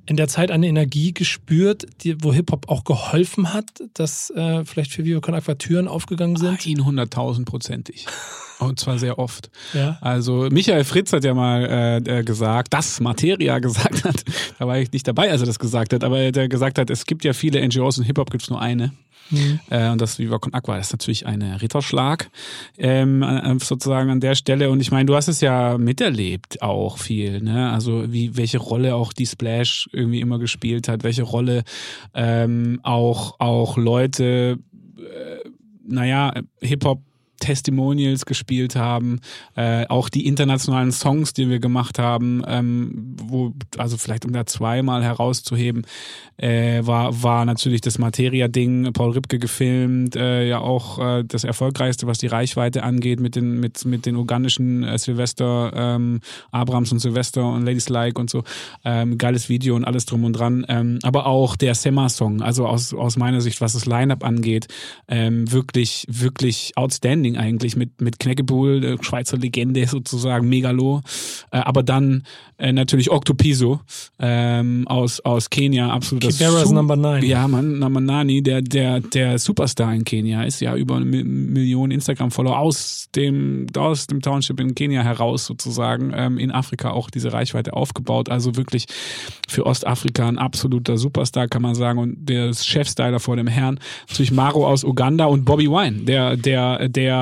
[SPEAKER 3] in der Zeit eine Energie gespürt, die, wo Hip-Hop auch geholfen hat, dass äh, vielleicht für Viva Con Agua Türen aufgegangen sind?
[SPEAKER 1] Ihn hunderttausendprozentig. Und zwar sehr oft.
[SPEAKER 3] Ja.
[SPEAKER 1] Also Michael Fritz hat ja mal äh, äh, gesagt, dass Materia gesagt hat, da war ich nicht dabei, als er das gesagt hat, aber der gesagt hat, es gibt ja viele NGOs und Hip-Hop gibt es nur eine. Mhm. Äh, und das Viva Con Aqua ist natürlich ein Ritterschlag ähm, äh, sozusagen an der Stelle. Und ich meine, du hast es ja miterlebt auch viel, ne? Also wie welche Rolle auch die Splash irgendwie immer gespielt hat, welche Rolle ähm, auch auch Leute, äh, naja, Hip Hop Testimonials gespielt haben, äh, auch die internationalen Songs, die wir gemacht haben, ähm, wo, also vielleicht um da zweimal herauszuheben, äh, war, war natürlich das Materia-Ding, Paul Ripke gefilmt, äh, ja auch äh, das erfolgreichste, was die Reichweite angeht, mit den, mit, mit den ugandischen äh, Silvester, ähm, Abrams und Silvester und Ladies Like und so. Ähm, geiles Video und alles drum und dran. Ähm, aber auch der Sema-Song, also aus, aus meiner Sicht, was das Line-Up angeht, ähm, wirklich, wirklich outstanding eigentlich mit, mit Kneckebuhl, äh, Schweizer Legende sozusagen, Megalo. Äh, aber dann äh, natürlich Octopiso ähm, aus, aus Kenia, absolut
[SPEAKER 3] Kiberas Number 9.
[SPEAKER 1] Ja, man, Number Nani, der, der, der Superstar in Kenia, ist ja über eine Million Instagram-Follower aus dem, aus dem Township in Kenia heraus sozusagen ähm, in Afrika auch diese Reichweite aufgebaut. Also wirklich für Ostafrika ein absoluter Superstar, kann man sagen. Und der Chefstyler vor dem Herrn. Natürlich Maro aus Uganda und Bobby Wine, der, der, der,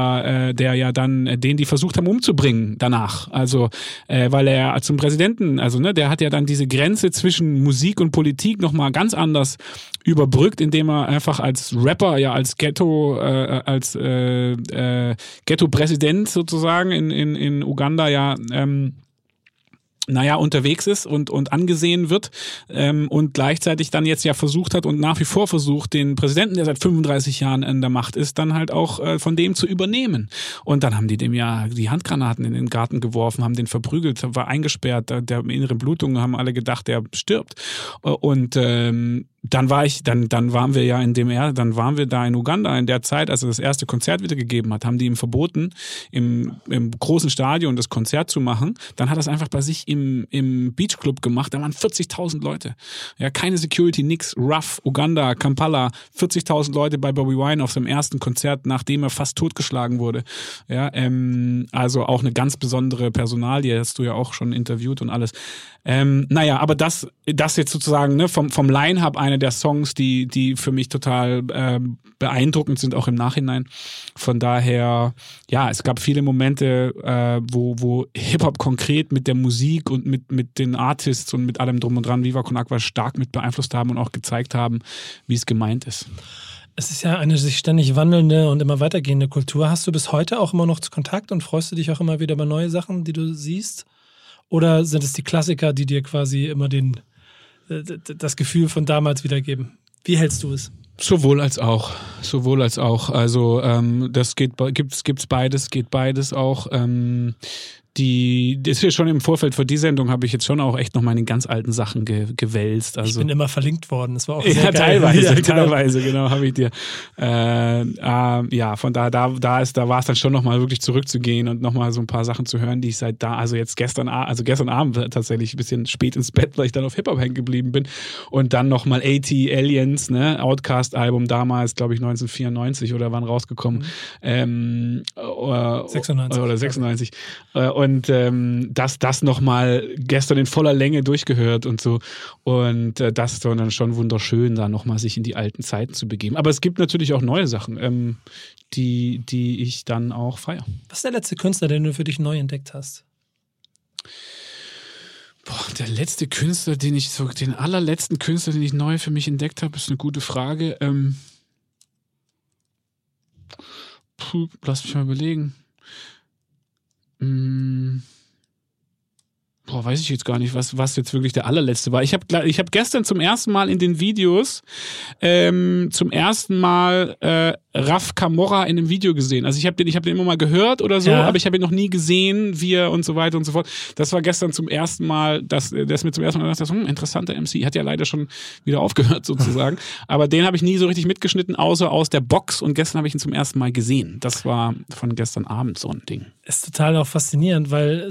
[SPEAKER 1] äh, der ja dann, äh, den die versucht haben umzubringen danach. Also, äh, weil er zum Präsidenten, also ne, der hat ja dann diese Grenze zwischen Musik und Politik nochmal ganz anders überbrückt, indem er einfach als Rapper, ja als Ghetto, äh, als äh, äh, Ghetto-Präsident sozusagen in, in, in Uganda ja ähm, naja, unterwegs ist und, und angesehen wird ähm, und gleichzeitig dann jetzt ja versucht hat und nach wie vor versucht, den Präsidenten, der seit 35 Jahren in der Macht ist, dann halt auch äh, von dem zu übernehmen. Und dann haben die dem ja die Handgranaten in den Garten geworfen, haben den verprügelt, war eingesperrt, der, der innere Blutungen haben alle gedacht, der stirbt. Und ähm, dann war ich, dann, dann waren wir ja in dem, dann waren wir da in Uganda in der Zeit, als er das erste Konzert wieder gegeben hat, haben die ihm verboten, im, im großen Stadion das Konzert zu machen. Dann hat er es einfach bei sich im, im Beachclub gemacht. Da waren 40.000 Leute. Ja, keine Security, nix. Rough, Uganda, Kampala, 40.000 Leute bei Bobby Wine auf seinem ersten Konzert, nachdem er fast totgeschlagen wurde. Ja, ähm, also auch eine ganz besondere Personalie, hast du ja auch schon interviewt und alles. Ähm, naja, aber das, das jetzt sozusagen ne, vom, vom Line-Up eine der Songs, die, die für mich total äh, beeindruckend sind, auch im Nachhinein. Von daher, ja, es gab viele Momente, äh, wo, wo Hip-Hop konkret mit der Musik und mit, mit den Artists und mit allem drum und dran Viva Con Aqua stark mit beeinflusst haben und auch gezeigt haben, wie es gemeint ist.
[SPEAKER 3] Es ist ja eine sich ständig wandelnde und immer weitergehende Kultur. Hast du bis heute auch immer noch Kontakt und freust du dich auch immer wieder über neue Sachen, die du siehst? Oder sind es die Klassiker, die dir quasi immer den, das Gefühl von damals wiedergeben? Wie hältst du es?
[SPEAKER 1] Sowohl als auch, sowohl als auch. Also ähm, das geht gibt's gibt's beides, geht beides auch. Ähm, die, das ist ja schon im Vorfeld für die Sendung habe ich jetzt schon auch echt noch meine ganz alten Sachen ge, gewälzt. Also,
[SPEAKER 3] ich bin immer verlinkt worden, das war auch Ja,
[SPEAKER 1] teilweise, ja, teilweise, genau, habe ich dir. Äh, äh, ja, von da, da, da ist, da war es dann schon nochmal wirklich zurückzugehen und nochmal so ein paar Sachen zu hören, die ich seit da, also jetzt gestern, also gestern Abend tatsächlich ein bisschen spät ins Bett, weil ich dann auf Hip-Hop hängen geblieben bin. Und dann nochmal AT Aliens, ne, Outcast-Album damals, glaube ich, 1994 oder wann rausgekommen. Mhm. Ähm,
[SPEAKER 3] oder, 96.
[SPEAKER 1] Oder 96. Äh, und ähm, das, das nochmal gestern in voller Länge durchgehört und so. Und äh, das ist dann schon wunderschön, da nochmal sich in die alten Zeiten zu begeben. Aber es gibt natürlich auch neue Sachen, ähm, die, die ich dann auch feiere.
[SPEAKER 3] Was ist der letzte Künstler, den du für dich neu entdeckt hast?
[SPEAKER 1] Boah, der letzte Künstler, den ich so, den allerletzten Künstler, den ich neu für mich entdeckt habe, ist eine gute Frage. Ähm, puh, lass mich mal überlegen. 嗯 Boah, weiß ich jetzt gar nicht, was, was jetzt wirklich der allerletzte war. Ich habe ich hab gestern zum ersten Mal in den Videos ähm, zum ersten Mal äh, Raf Camorra in einem Video gesehen. Also ich habe den, ich hab den immer mal gehört oder so, ja. aber ich habe ihn noch nie gesehen, wie er und so weiter und so fort. Das war gestern zum ersten Mal, dass das mir zum ersten Mal gedacht, hm, interessanter MC. Hat ja leider schon wieder aufgehört sozusagen. aber den habe ich nie so richtig mitgeschnitten, außer aus der Box. Und gestern habe ich ihn zum ersten Mal gesehen. Das war von gestern Abend so ein Ding.
[SPEAKER 3] Ist total auch faszinierend, weil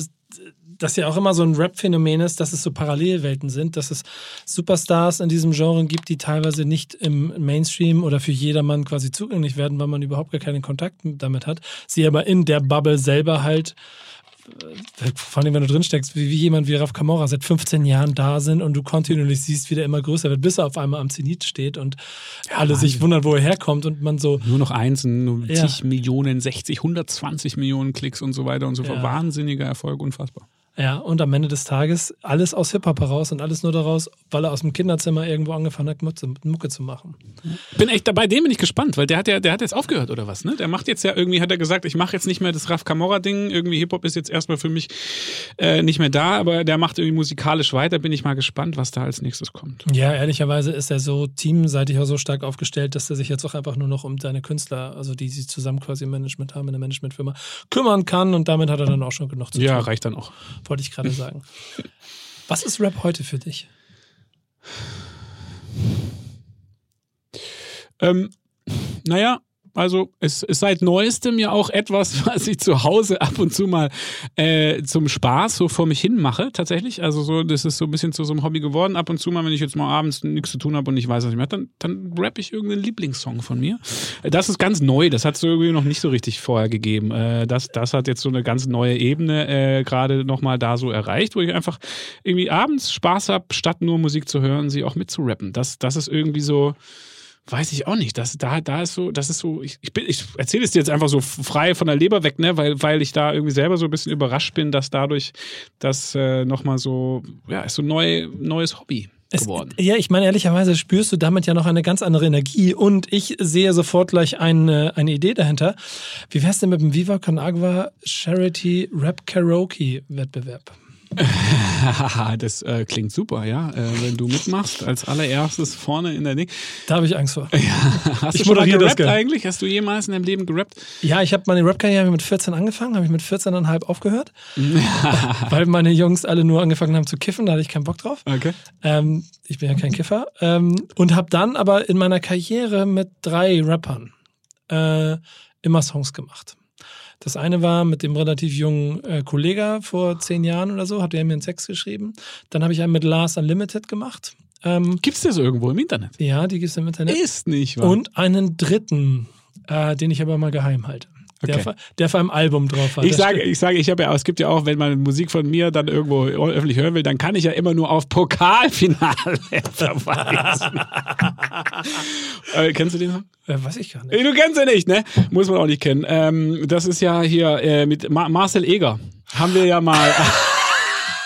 [SPEAKER 3] das ja auch immer so ein Rap-Phänomen ist, dass es so Parallelwelten sind, dass es Superstars in diesem Genre gibt, die teilweise nicht im Mainstream oder für jedermann quasi zugänglich werden, weil man überhaupt gar keinen Kontakt damit hat. Sie aber in der Bubble selber halt vor allem, wenn du drin steckst, wie, wie jemand wie Raf Kamora seit 15 Jahren da sind und du kontinuierlich siehst, wie der immer größer wird, bis er auf einmal am Zenit steht und alle
[SPEAKER 1] Wahnsinn.
[SPEAKER 3] sich wundern, wo er herkommt und man so,
[SPEAKER 1] Nur noch Einsen, nur
[SPEAKER 3] Ja.
[SPEAKER 1] zig Millionen, 60, 120 Millionen Klicks und so weiter und so fort.
[SPEAKER 3] Ja.
[SPEAKER 1] Wahnsinniger Erfolg, unfassbar.
[SPEAKER 3] Ja, und am Ende des Tages alles aus Hip-Hop heraus und alles nur daraus, weil er aus dem Kinderzimmer irgendwo angefangen hat, Mucke zu machen.
[SPEAKER 1] Bin echt dabei, dem bin ich gespannt, weil der hat ja, der hat jetzt aufgehört oder was, ne? Der macht jetzt ja irgendwie, hat er gesagt, ich mache jetzt nicht mehr das Raf Kamora-Ding, irgendwie Hip-Hop ist jetzt erstmal für mich äh, nicht mehr da, aber der macht irgendwie musikalisch weiter, bin ich mal gespannt, was da als nächstes kommt.
[SPEAKER 3] Ja, ehrlicherweise ist er so teamseitig auch so stark aufgestellt, dass er sich jetzt auch einfach nur noch um seine Künstler, also die sie zusammen quasi im Management haben, in der Managementfirma, kümmern kann und damit hat er dann auch schon genug zu
[SPEAKER 1] Ja,
[SPEAKER 3] tun.
[SPEAKER 1] reicht dann auch.
[SPEAKER 3] Wollte ich gerade sagen. Was ist Rap heute für dich?
[SPEAKER 1] Ähm, naja, also es ist seit neuestem ja auch etwas, was ich zu Hause ab und zu mal äh, zum Spaß so vor mich hin mache, tatsächlich. Also so, das ist so ein bisschen zu so einem Hobby geworden. Ab und zu mal, wenn ich jetzt mal abends nichts zu tun habe und ich weiß, was ich mache, dann, dann rappe ich irgendeinen Lieblingssong von mir. Das ist ganz neu, das hat es irgendwie noch nicht so richtig vorher gegeben. Äh, das, das hat jetzt so eine ganz neue Ebene äh, gerade nochmal da so erreicht, wo ich einfach irgendwie abends Spaß habe, statt nur Musik zu hören, sie auch mitzurappen. Das, das ist irgendwie so weiß ich auch nicht. Das, da, da ist so, das ist so, ich, ich, bin- ich erzähle es dir jetzt einfach so frei von der Leber weg, ne, weil, weil ich da irgendwie selber so ein bisschen überrascht bin, dass dadurch das äh, nochmal so, ja, ist so ein neu, neues Hobby
[SPEAKER 3] Es,
[SPEAKER 1] geworden.
[SPEAKER 3] ja, ich meine, ehrlicherweise spürst du damit ja noch eine ganz andere Energie und ich sehe sofort gleich eine, eine Idee dahinter. Wie wär's denn mit dem Viva Con Agua Charity Rap Karaoke Wettbewerb?
[SPEAKER 1] das äh, klingt super, ja. Äh, wenn du mitmachst, als allererstes vorne in der Ding.
[SPEAKER 3] Da habe ich Angst vor.
[SPEAKER 1] Hast
[SPEAKER 3] Ich
[SPEAKER 1] du schon mal
[SPEAKER 3] moderiere das
[SPEAKER 1] gerappt
[SPEAKER 3] gerne.
[SPEAKER 1] eigentlich? Hast du jemals in deinem Leben gerappt?
[SPEAKER 3] Ja, ich habe meine Rap-Karriere mit 14 angefangen, habe ich mit 14,5 aufgehört, weil meine Jungs alle nur angefangen haben zu kiffen, da hatte ich keinen Bock drauf.
[SPEAKER 1] Okay.
[SPEAKER 3] Ähm, ich bin ja kein Kiffer. Ähm, und habe dann aber in meiner Karriere mit drei Rappern äh, immer Songs gemacht. Das eine war mit dem relativ jungen äh, Kollega vor zehn Jahren oder so, hat er mir einen Text geschrieben. Dann habe ich einen mit Lars Unlimited gemacht. Ähm,
[SPEAKER 1] Gibt's das irgendwo im Internet?
[SPEAKER 3] ja, die gibt es im Internet.
[SPEAKER 1] Ist nicht wahr.
[SPEAKER 3] Und einen dritten, äh, den ich aber mal geheim halte. Der,
[SPEAKER 1] Okay.
[SPEAKER 3] der auf einem Album drauf war.
[SPEAKER 1] Ich sage, ich sage, ich habe ja, es gibt ja auch, wenn man Musik von mir dann irgendwo öffentlich hören will, dann kann ich ja immer nur auf Pokalfinale verweisen. äh, kennst du den noch?
[SPEAKER 3] äh, weiß ich gar nicht.
[SPEAKER 1] Ey, Du kennst ihn nicht, ne? Muss man auch nicht kennen. Ähm, das ist ja hier äh, mit Ma Marcel Eger. Haben wir ja mal.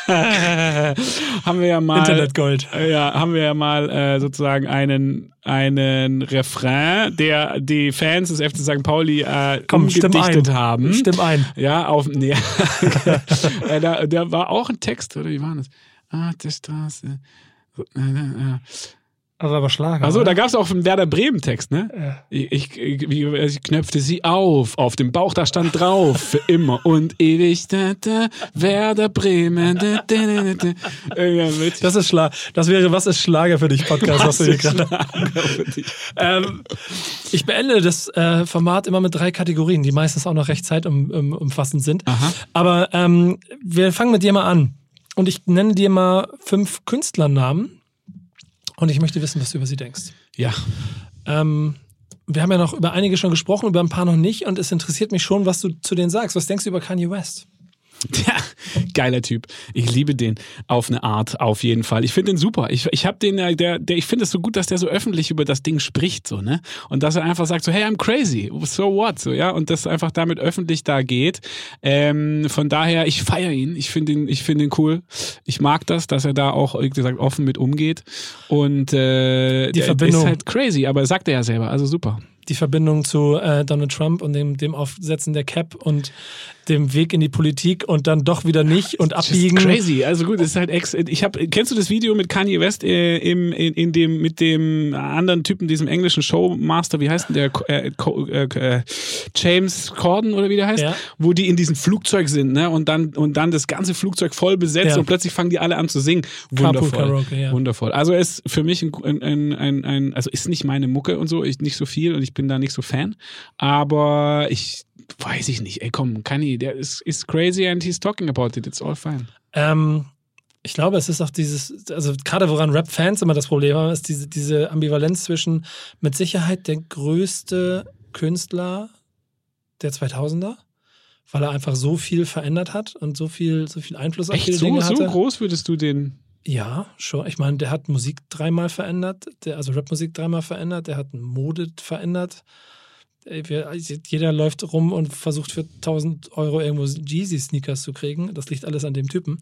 [SPEAKER 1] haben wir ja mal.
[SPEAKER 3] Internetgold.
[SPEAKER 1] Äh, Ja, haben wir ja mal äh, sozusagen einen, einen Refrain, der die Fans des FC St. Pauli äh,
[SPEAKER 3] Komm,
[SPEAKER 1] umgedichtet
[SPEAKER 3] ein.
[SPEAKER 1] haben.
[SPEAKER 3] Stimm ein.
[SPEAKER 1] Ja, auf. Nee. äh, da, da war auch ein Text, oder wie war das? Ah, die Straße. So.
[SPEAKER 3] Also aber Schlager. Oder?
[SPEAKER 1] da gab es auch einen Werder Bremen-Text, ne?
[SPEAKER 3] Ja.
[SPEAKER 1] Ich, ich, ich, ich knöpfte sie auf, auf dem Bauch, da stand drauf, für immer und ewig, da, da, Werder Bremen, da, da, da, da.
[SPEAKER 3] Das ist Schlag. Das wäre was ist Schlager für dich Podcast, was du hier gerade. Ähm, ich beende das äh, Format immer mit drei Kategorien, die meistens auch noch recht zeitumfassend sind.
[SPEAKER 1] Aha.
[SPEAKER 3] Aber ähm, wir fangen mit dir mal an. Und ich nenne dir mal fünf Künstlernamen. Und ich möchte wissen, was du über sie denkst.
[SPEAKER 1] Ja,
[SPEAKER 3] Ähm, wir haben ja noch über einige schon gesprochen, über ein paar noch nicht. Und es interessiert mich schon, was du zu denen sagst. Was denkst du über Kanye West?
[SPEAKER 1] Ja, geiler Typ. Ich liebe den auf eine Art, auf jeden Fall. Ich finde den super. Ich, ich habe den, äh, der, der, ich finde es so gut, dass der so öffentlich über das Ding spricht, so, ne? Und dass er einfach sagt, so, hey, I'm crazy, so what, so, ja? Und das einfach damit öffentlich da geht. Ähm, von daher, ich feiere ihn. Ich finde ihn, ich finde ihn cool. Ich mag das, dass er da auch, wie gesagt, offen mit umgeht. Und äh,
[SPEAKER 3] Die
[SPEAKER 1] der
[SPEAKER 3] Verbindung.
[SPEAKER 1] ist halt crazy, aber sagt er ja selber, also super.
[SPEAKER 3] Die Verbindung zu äh, Donald Trump und dem, dem Aufsetzen der Cap und dem Weg in die Politik und dann doch wieder nicht und
[SPEAKER 1] Just
[SPEAKER 3] abbiegen.
[SPEAKER 1] crazy. Also gut, es ist halt ex. Ich habe, kennst du das Video mit Kanye West äh, im in, in dem mit dem anderen Typen, diesem englischen Showmaster, wie heißt denn der? Äh, äh, äh, James Corden oder wie der heißt,
[SPEAKER 3] Ja.
[SPEAKER 1] wo die in diesem Flugzeug sind, ne? Und dann und dann das ganze Flugzeug voll besetzt
[SPEAKER 3] Ja.
[SPEAKER 1] und plötzlich fangen die alle an zu singen. Wundervoll.
[SPEAKER 3] Karaoke, ja.
[SPEAKER 1] Wundervoll. Also ist für mich ein, ein, ein, ein, ein also ist nicht meine Mucke und so, ich nicht so viel und ich bin da nicht so Fan, aber ich weiß ich nicht. Ey, komm, Kanye, der ist ist crazy and he's talking about it. It's all fine.
[SPEAKER 3] Ähm, ich glaube, es ist auch dieses, also gerade woran Rap-Fans immer das Problem haben, ist diese, diese Ambivalenz zwischen mit Sicherheit der größte Künstler der 2000er, weil er einfach so viel verändert hat und so viel, so viel Einfluss auf
[SPEAKER 1] Echt
[SPEAKER 3] viele
[SPEAKER 1] so,
[SPEAKER 3] Dinge
[SPEAKER 1] so
[SPEAKER 3] hatte.
[SPEAKER 1] groß würdest du den.
[SPEAKER 3] Ja, schon. Ich meine, der hat Musik dreimal verändert, der, also Rapmusik dreimal verändert, der hat Mode verändert. Ey, wir, jeder läuft rum und versucht für 1000 Euro irgendwo Jeezy-Sneakers zu kriegen. Das liegt alles an dem Typen.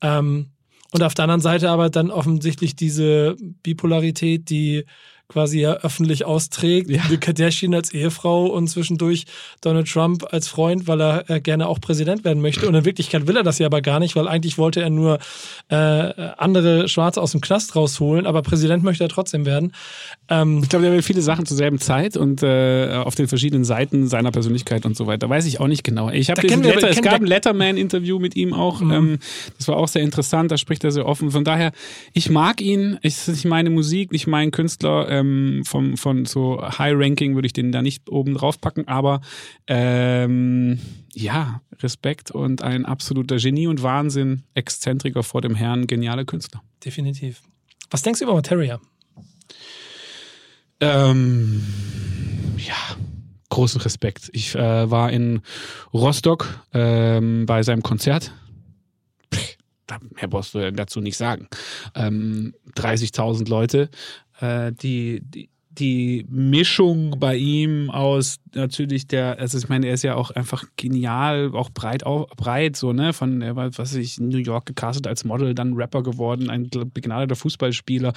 [SPEAKER 3] Ähm, und auf der anderen Seite aber dann offensichtlich diese Bipolarität, die quasi ja öffentlich austrägt.
[SPEAKER 1] Ja.
[SPEAKER 3] Die Kardashian als Ehefrau und zwischendurch Donald Trump als Freund, weil er äh, gerne auch Präsident werden möchte. Und in Wirklichkeit will er das ja aber gar nicht, weil eigentlich wollte er nur äh, andere Schwarze aus dem Knast rausholen, aber Präsident möchte er trotzdem werden. Ähm,
[SPEAKER 1] Ich glaube, der will viele Sachen zur selben Zeit und äh, auf den verschiedenen Seiten seiner Persönlichkeit und so weiter. Weiß ich auch nicht genau. Ich habe Letter, es gab ein Letterman-Interview mit ihm auch.
[SPEAKER 3] Mhm.
[SPEAKER 1] Ähm, das war auch sehr interessant. Da spricht er sehr offen. Von daher, ich mag ihn. Es ist nicht meine Musik, nicht mein Künstler. Ähm, vom, von so High-Ranking würde ich den da nicht oben drauf packen. Aber ähm, ja, Respekt und ein absoluter Genie und Wahnsinn. Exzentriker vor dem Herrn, genialer Künstler.
[SPEAKER 3] definitiv. Was denkst du über Materia?
[SPEAKER 1] Ähm, ja, großen Respekt. Ich äh, war in Rostock ähm, bei seinem Konzert. Pff, Mehr brauchst du dazu nicht sagen. Ähm, 30.000 Leute, äh, die, die die Mischung bei ihm aus natürlich der, also ich meine, er ist ja auch einfach genial, auch breit, auf, breit so, ne, von, er war, was weiß ich, in New York gecastet als Model, dann Rapper geworden, ein begnadeter Fußballspieler.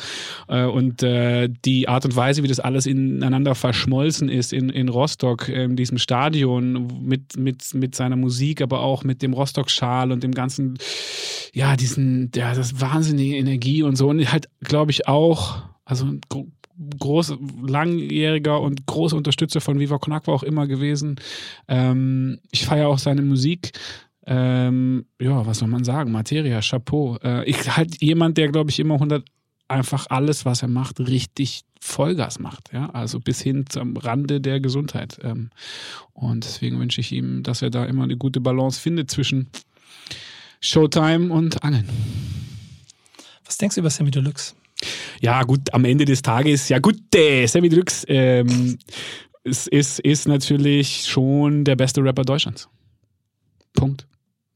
[SPEAKER 1] Äh, und äh, die Art und Weise, wie das alles ineinander verschmolzen ist in, in Rostock, äh, in diesem Stadion mit, mit, mit seiner Musik, aber auch mit dem Rostock-Schal und dem ganzen, ja, diesen, ja, das wahnsinnige Energie und so. Und halt, glaube ich, auch, also ein gro- groß, langjähriger und großer Unterstützer von Viva Con Aqua auch immer gewesen. Ähm, ich feiere auch seine Musik. Ähm, ja, was soll man sagen? Materia, Chapeau. Äh, ich halt jemand, der, glaube ich, immer 100 einfach alles, was er macht, richtig Vollgas macht. Ja, also bis hin zum Rande der Gesundheit. Ähm, und deswegen wünsche ich ihm, dass er da immer eine gute Balance findet zwischen Showtime und Angeln.
[SPEAKER 3] Was denkst du über Sammy Deluxe?
[SPEAKER 1] Ja, gut, am Ende des Tages, ja gut, der Sammy Deluxe ähm, ist, ist, ist natürlich schon der beste Rapper Deutschlands. Punkt.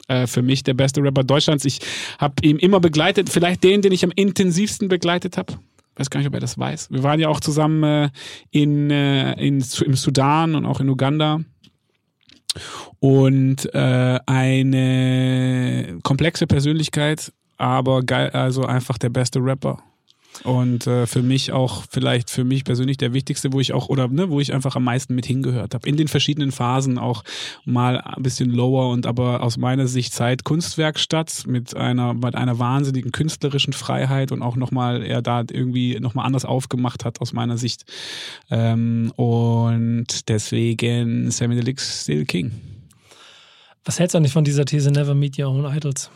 [SPEAKER 1] Äh, für mich der beste Rapper Deutschlands. Ich habe ihn immer begleitet, vielleicht den, den ich am intensivsten begleitet habe. Weiß gar nicht, ob er das weiß. Wir waren ja auch zusammen äh, in, äh, in, im Sudan und auch in Uganda. Und äh, eine komplexe Persönlichkeit, aber geil, also einfach der beste Rapper. Und äh, für mich auch, vielleicht für mich persönlich der wichtigste, wo ich auch, oder ne, wo ich einfach am meisten mit hingehört habe. In den verschiedenen Phasen auch mal ein bisschen lower und aber aus meiner Sicht Zeit Kunstwerkstatt mit einer, mit einer wahnsinnigen künstlerischen Freiheit und auch nochmal er da irgendwie nochmal anders aufgemacht hat aus meiner Sicht. Ähm, und deswegen Sammy Deluxe still King.
[SPEAKER 3] Was hältst du eigentlich von dieser These Never Meet Your Own Idols?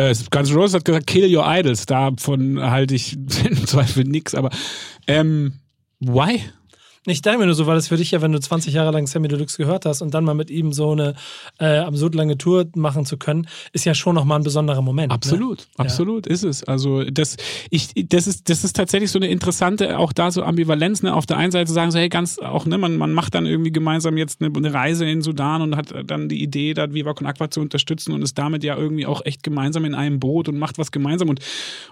[SPEAKER 1] Äh, Guns N' Roses hat gesagt, kill your idols. Davon halte ich im Zweifel nix, aber ähm, why?
[SPEAKER 3] Ich denke mir nur so, weil es für dich ja, wenn du 20 Jahre lang Sammy Deluxe gehört hast und dann mal mit ihm so eine äh, absurd lange Tour machen zu können, ist ja schon nochmal ein besonderer Moment.
[SPEAKER 1] Absolut,
[SPEAKER 3] Ne?
[SPEAKER 1] absolut ist es. Also das, ich, das ist, das ist tatsächlich so eine interessante, auch da so Ambivalenz. Ne? Auf der einen Seite sagen so, hey, ganz auch, ne, man, man macht dann irgendwie gemeinsam jetzt eine, eine Reise in Sudan und hat dann die Idee, da Viva Con Aqua zu unterstützen und ist damit ja irgendwie auch echt gemeinsam in einem Boot und macht was gemeinsam und,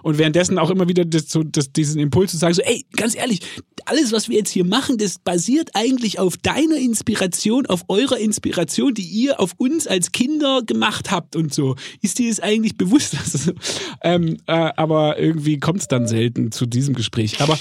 [SPEAKER 1] und währenddessen auch immer wieder das, so, das, diesen Impuls zu sagen, so, ey, ganz ehrlich, alles, was wir jetzt hier machen, das basiert eigentlich auf deiner Inspiration, auf eurer Inspiration, die ihr auf uns als Kinder gemacht habt und so. Ist dir das eigentlich bewusst? Also, ähm, äh, aber irgendwie kommt es dann selten zu diesem Gespräch. Aber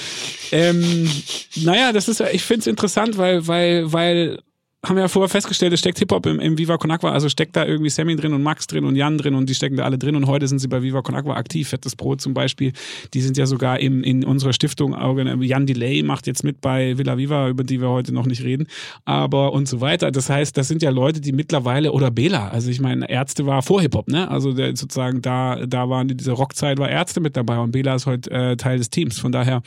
[SPEAKER 1] ähm, naja, das ist, ich finde es interessant, weil, weil, weil haben wir ja vorher festgestellt, es steckt Hip-Hop im, im Viva Con Aqua, also steckt da irgendwie Sammy drin und Max drin und Jan drin und die stecken da alle drin und heute sind sie bei Viva Con Aqua aktiv. Fettes Brot zum Beispiel, die sind ja sogar im, in unserer Stiftung, Jan Delay macht jetzt mit bei Villa Viva, über die wir heute noch nicht reden, aber und so weiter. Das heißt, das sind ja Leute, die mittlerweile, oder Bela, also ich meine, Ärzte war vor Hip-Hop, ne? Also der, sozusagen da, da waren diese Rockzeit, war Ärzte mit dabei und Bela ist heute äh, Teil des Teams. Von daher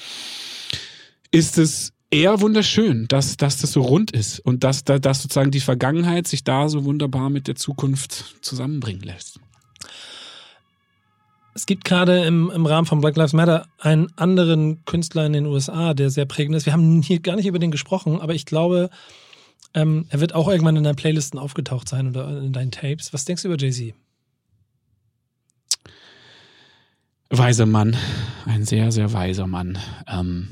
[SPEAKER 1] ist es eher wunderschön, dass, dass das so rund ist und dass, dass, sozusagen die Vergangenheit sich da so wunderbar mit der Zukunft zusammenbringen lässt.
[SPEAKER 3] Es gibt gerade im, im Rahmen von Black Lives Matter einen anderen Künstler in den USA, der sehr prägend ist. Wir haben hier gar nicht über den gesprochen, aber ich glaube, Ähm, er wird auch irgendwann in deinen Playlisten aufgetaucht sein oder in deinen Tapes. Was denkst du über Jay-Z?
[SPEAKER 1] Weiser Mann, ein sehr, sehr weiser Mann. Ähm,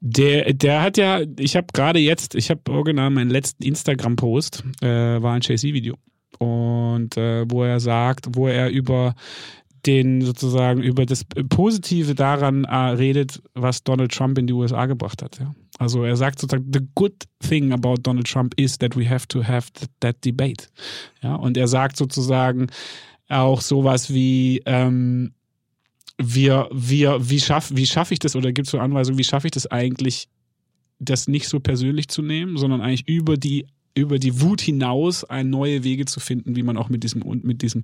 [SPEAKER 1] der, der hat ja, ich habe gerade jetzt, ich habe original meinen letzten Instagram-Post, äh, war ein Jay-Z-Video. Und äh, wo er sagt, wo er über den sozusagen über das Positive daran äh, redet, was Donald Trump in die USA gebracht hat. Ja. Also er sagt sozusagen, the good thing about Donald Trump is that we have to have that debate. Ja, und er sagt sozusagen auch sowas wie, ähm, wir, wir, wie schaffe wie schaff ich das oder gibt es so Anweisungen, wie schaffe ich das eigentlich, das nicht so persönlich zu nehmen, sondern eigentlich über die über die Wut hinaus neue Wege zu finden, wie man auch mit diesem mit diesem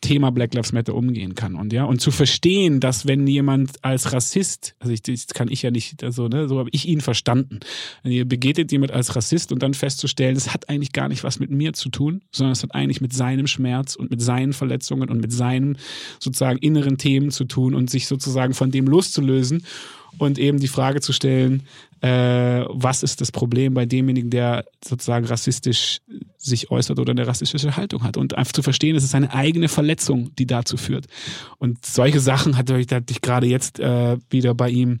[SPEAKER 1] Thema Black Lives Matter umgehen kann und ja und zu verstehen, dass wenn jemand als Rassist, also ich, das kann ich ja nicht, also ne, so habe ich ihn verstanden. Ihr begegnet jemand als Rassist und dann festzustellen, es hat eigentlich gar nicht was mit mir zu tun, sondern es hat eigentlich mit seinem Schmerz und mit seinen Verletzungen und mit seinen sozusagen inneren Themen zu tun und sich sozusagen von dem loszulösen und eben die Frage zu stellen, äh, was ist das Problem bei demjenigen, der sozusagen rassistisch sich äußert oder eine rassistische Haltung hat und einfach zu verstehen, es ist eine eigene Verletzung, die dazu führt. Und solche Sachen hatte ich, hatte ich gerade jetzt äh, wieder bei ihm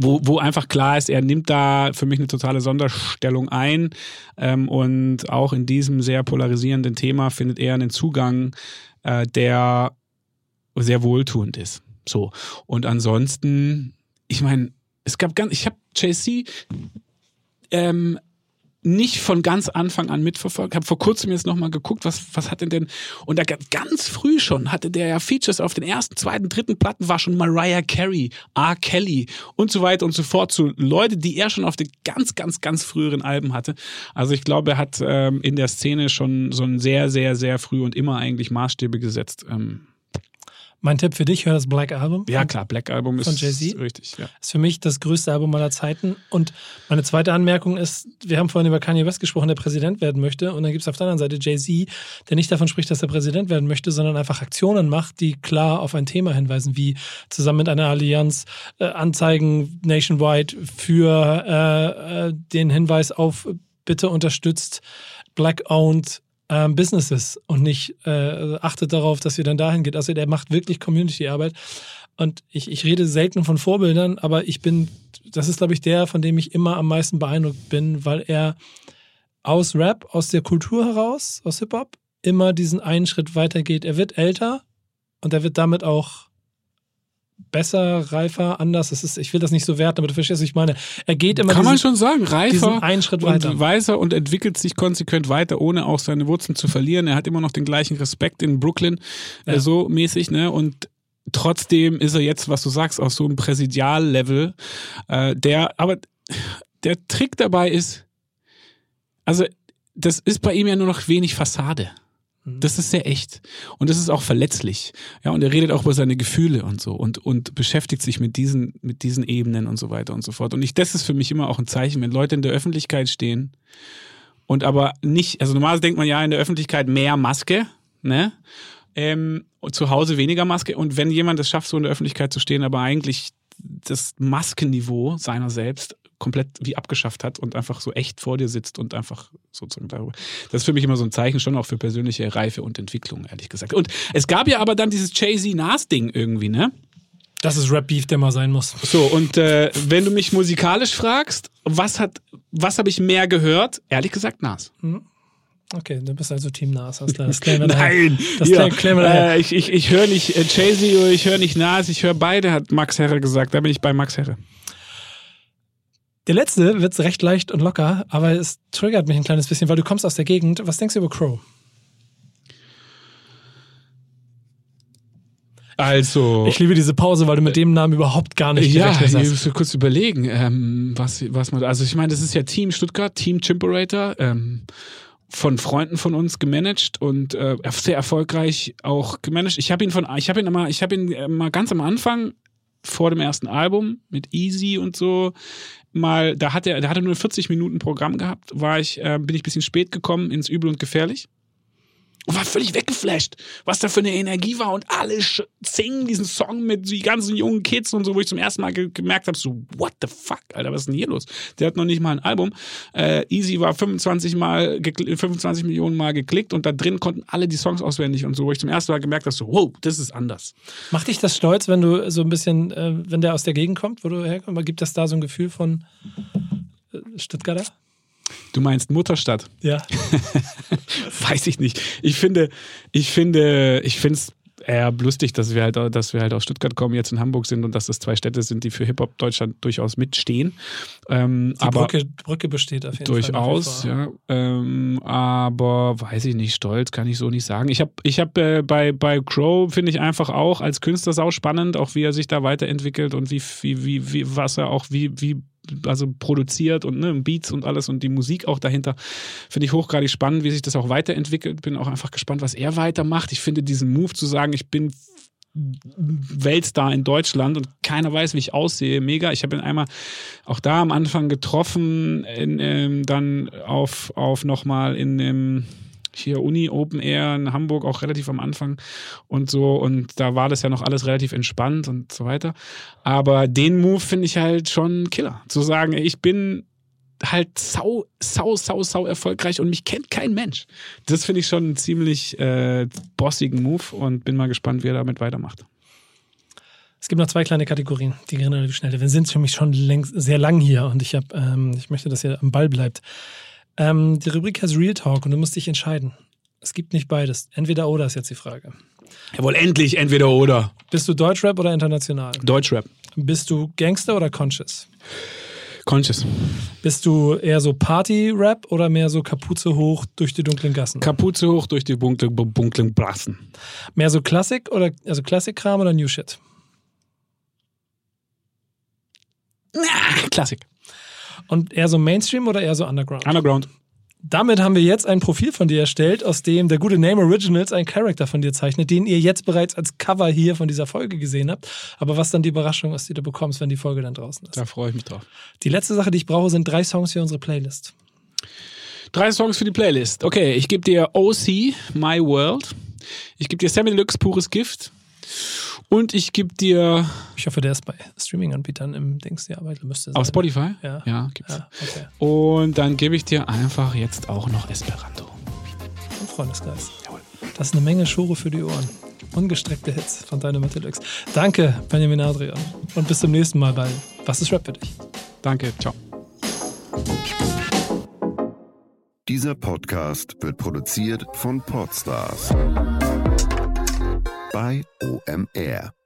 [SPEAKER 1] wo, wo einfach klar ist, er nimmt da für mich eine totale Sonderstellung ein ähm, und auch in diesem sehr polarisierenden Thema findet er einen Zugang, äh, der sehr wohltuend ist. So. Und ansonsten ich meine, es gab ganz, ich habe JC ähm, nicht von ganz Anfang an mitverfolgt. Habe vor kurzem jetzt nochmal geguckt, was, was hat denn denn. Und da ganz früh schon hatte der ja Features auf den ersten, zweiten, dritten Platten, war schon Mariah Carey, R. Kelly und so weiter und so fort zu Leute, die er schon auf den ganz, ganz, ganz früheren Alben hatte. Also ich glaube, er hat ähm, in der Szene schon so ein sehr, sehr, sehr früh und immer eigentlich Maßstäbe gesetzt. Ähm,
[SPEAKER 3] mein Tipp für dich, hör das Black Album.
[SPEAKER 1] Ja, klar, Black Album
[SPEAKER 3] von Jay-Z.
[SPEAKER 1] Richtig, ja.
[SPEAKER 3] Ist für mich das größte Album aller Zeiten. Und meine zweite Anmerkung ist, wir haben vorhin über Kanye West gesprochen, der Präsident werden möchte. Und dann gibt es auf der anderen Seite Jay-Z, der nicht davon spricht, dass er Präsident werden möchte, sondern einfach Aktionen macht, die klar auf ein Thema hinweisen, wie zusammen mit einer Allianz äh, Anzeigen nationwide für äh, äh, den Hinweis auf bitte unterstützt Black-owned ähm, Businesses und nicht äh, achtet darauf, dass ihr dann dahin geht. Also der macht wirklich Community-Arbeit. Und ich, ich rede selten von Vorbildern, aber ich bin, das ist, glaube ich, der, von dem ich immer am meisten beeindruckt bin, weil er aus Rap, aus der Kultur heraus, aus Hip-Hop, immer diesen einen Schritt weitergeht. Er wird älter und er wird damit auch besser, reifer, anders. Das ist, ich will das nicht so werten, aber du verstehst, was ich meine. Er geht immer
[SPEAKER 1] Kann
[SPEAKER 3] diesen,
[SPEAKER 1] man schon sagen, reifer
[SPEAKER 3] einen Schritt weiter.
[SPEAKER 1] und weiser und entwickelt sich konsequent weiter, ohne auch seine Wurzeln zu verlieren. Er hat immer noch den gleichen Respekt in Brooklyn, äh, ja. äh, so mäßig, ne? Und trotzdem ist er jetzt, was du sagst, auf so einem Präsidiallevel, äh, der, aber der Trick dabei ist, also das ist bei ihm ja nur noch wenig Fassade. Mhm. Das ist sehr echt. Und das ist auch verletzlich. Ja, und er redet auch über seine Gefühle und so und, und beschäftigt sich mit diesen, mit diesen Ebenen und so weiter und so fort. Und ich, das ist für mich immer auch ein Zeichen, wenn Leute in der Öffentlichkeit stehen und aber nicht, also normalerweise denkt man ja in der Öffentlichkeit mehr Maske, ne? Ähm, zu Hause weniger Maske. Und wenn jemand es schafft, so in der Öffentlichkeit zu stehen, aber eigentlich das Maskenniveau seiner selbst komplett wie abgeschafft hat und einfach so echt vor dir sitzt und einfach sozusagen darüber. Das ist für mich immer so ein Zeichen schon auch für persönliche Reife und Entwicklung, ehrlich gesagt. Und es gab ja aber dann dieses Jay-Z-Nas-Ding irgendwie, ne?
[SPEAKER 3] Das ist Rap-Beef, der mal sein muss.
[SPEAKER 1] So, und äh, wenn du mich musikalisch fragst, was hat, was habe ich mehr gehört? Ehrlich gesagt, Nas.
[SPEAKER 3] Mhm. Okay, du bist also Team Nas. Das,
[SPEAKER 1] das Nein, das ja. äh, ich, ich, ich höre nicht äh, Jay-Z oder ich höre nicht Nas, ich höre beide, hat Max Herre gesagt. Da bin ich bei Max Herre.
[SPEAKER 3] Der letzte wird recht leicht und locker, aber es triggert mich ein kleines bisschen, weil du kommst aus der Gegend. Was denkst du über Crow?
[SPEAKER 1] Also.
[SPEAKER 3] Ich liebe diese Pause, weil du mit dem Namen überhaupt gar nicht
[SPEAKER 1] gerechnet hast. Ja, ich muss kurz überlegen, ähm, was, was man. Also, ich meine, das ist ja Team Stuttgart, Team Chimperator, ähm, von Freunden von uns gemanagt und äh, sehr erfolgreich auch gemanagt. Ich habe ihn von, ich habe ihn immer, ich habe ihn äh, mal ganz am Anfang vor dem ersten Album mit Easy und so mal, da hat er, da hat er nur 40 Minuten Programm gehabt, war ich, äh, bin ich ein bisschen spät gekommen ins Übel und Gefährlich. Und war völlig weggeflasht, was da für eine Energie war und alle singen diesen Song mit die ganzen jungen Kids und so, wo ich zum ersten Mal ge gemerkt habe, so what the fuck, Alter, was ist denn hier los? Der hat noch nicht mal ein Album. Äh, Easy war 25 mal 25 Millionen Mal geklickt und da drin konnten alle die Songs auswendig und so, wo ich zum ersten Mal gemerkt habe, so wow, das ist anders.
[SPEAKER 3] Macht dich das stolz, wenn du so ein bisschen, äh, wenn der aus der Gegend kommt, wo du herkommst, gibt das da so ein Gefühl von äh, Stuttgarter?
[SPEAKER 1] Du meinst Mutterstadt?
[SPEAKER 3] Ja.
[SPEAKER 1] Weiß ich nicht. Ich finde, ich finde, ich finde es eher lustig, dass wir halt, dass wir halt aus Stuttgart kommen, jetzt in Hamburg sind und dass das zwei Städte sind, die für Hip-Hop Deutschland durchaus mitstehen.
[SPEAKER 3] Ähm, die aber Brücke, Brücke besteht auf jeden
[SPEAKER 1] durchaus, Fall. Durchaus, ja. Ähm, aber weiß ich nicht, stolz kann ich so nicht sagen. Ich habe ich hab, äh, bei, bei Crow finde ich einfach auch als Künstler sau spannend, auch wie er sich da weiterentwickelt und wie, wie, wie, wie was er auch, wie, wie also produziert und ne, Beats und alles und die Musik auch dahinter. Finde ich hochgradig spannend, wie sich das auch weiterentwickelt. Bin auch einfach gespannt, was er weitermacht. Ich finde diesen Move zu sagen, ich bin Weltstar in Deutschland und keiner weiß, wie ich aussehe. Mega. Ich habe ihn einmal auch da am Anfang getroffen, in, ähm, dann auf, auf nochmal in dem hier Uni Open Air in Hamburg auch relativ am Anfang und so und da war das ja noch alles relativ entspannt und so weiter. Aber den Move finde ich halt schon Killer. Zu sagen, ich bin halt sau, sau, sau, sau erfolgreich und mich kennt kein Mensch. Das finde ich schon einen ziemlich äh, bossigen Move und bin mal gespannt, wie er damit weitermacht.
[SPEAKER 3] Es gibt noch zwei kleine Kategorien, die gehen relativ schnell. Wir sind für mich schon längst, sehr lang hier und ich, hab, ähm, ich möchte, dass ihr am Ball bleibt. Ähm, die Rubrik heißt Real Talk und du musst dich entscheiden. Es gibt nicht beides. Entweder oder ist jetzt die Frage.
[SPEAKER 1] Jawohl, endlich entweder oder.
[SPEAKER 3] Bist du Deutschrap oder international?
[SPEAKER 1] Deutschrap.
[SPEAKER 3] Bist du Gangster oder Conscious?
[SPEAKER 1] Conscious.
[SPEAKER 3] Bist du eher so Party-Rap oder mehr so Kapuze hoch durch die dunklen Gassen?
[SPEAKER 1] Kapuze hoch durch die dunklen, dunklen Brassen.
[SPEAKER 3] Mehr so Klassik oder also Klassik-Kram oder New Shit?
[SPEAKER 1] Klassik.
[SPEAKER 3] Und eher so Mainstream oder eher so Underground?
[SPEAKER 1] Underground.
[SPEAKER 3] Damit haben wir jetzt ein Profil von dir erstellt, aus dem der gute Name Originals einen Charakter von dir zeichnet, den ihr jetzt bereits als Cover hier von dieser Folge gesehen habt. Aber was dann die Überraschung ist, die du bekommst, wenn die Folge dann draußen ist.
[SPEAKER 1] Da freue ich mich drauf.
[SPEAKER 3] Die letzte Sache, die ich brauche, sind drei Songs für unsere Playlist.
[SPEAKER 1] Drei Songs für die Playlist. Okay, ich gebe dir OC, My World. Ich gebe dir Sammy Deluxe, Pures Gift. Und ich gebe dir.
[SPEAKER 3] Ich hoffe, der ist bei Streaming-Anbietern im Dings, ja, aber müsste sein.
[SPEAKER 1] Auf Spotify?
[SPEAKER 3] Ja.
[SPEAKER 1] Ja, gibt's. Ja, okay. Und dann gebe ich dir einfach jetzt auch noch Esperanto.
[SPEAKER 3] Und Freundesgeist. Jawohl. Das ist eine Menge Schore für die Ohren. Ungestreckte Hits von Dynamite Deluxe. Danke, Benjamin Adrian. Und bis zum nächsten Mal bei Was ist Rap für dich?
[SPEAKER 1] Danke, ciao.
[SPEAKER 4] Dieser Podcast wird produziert von Podstars bei OMR.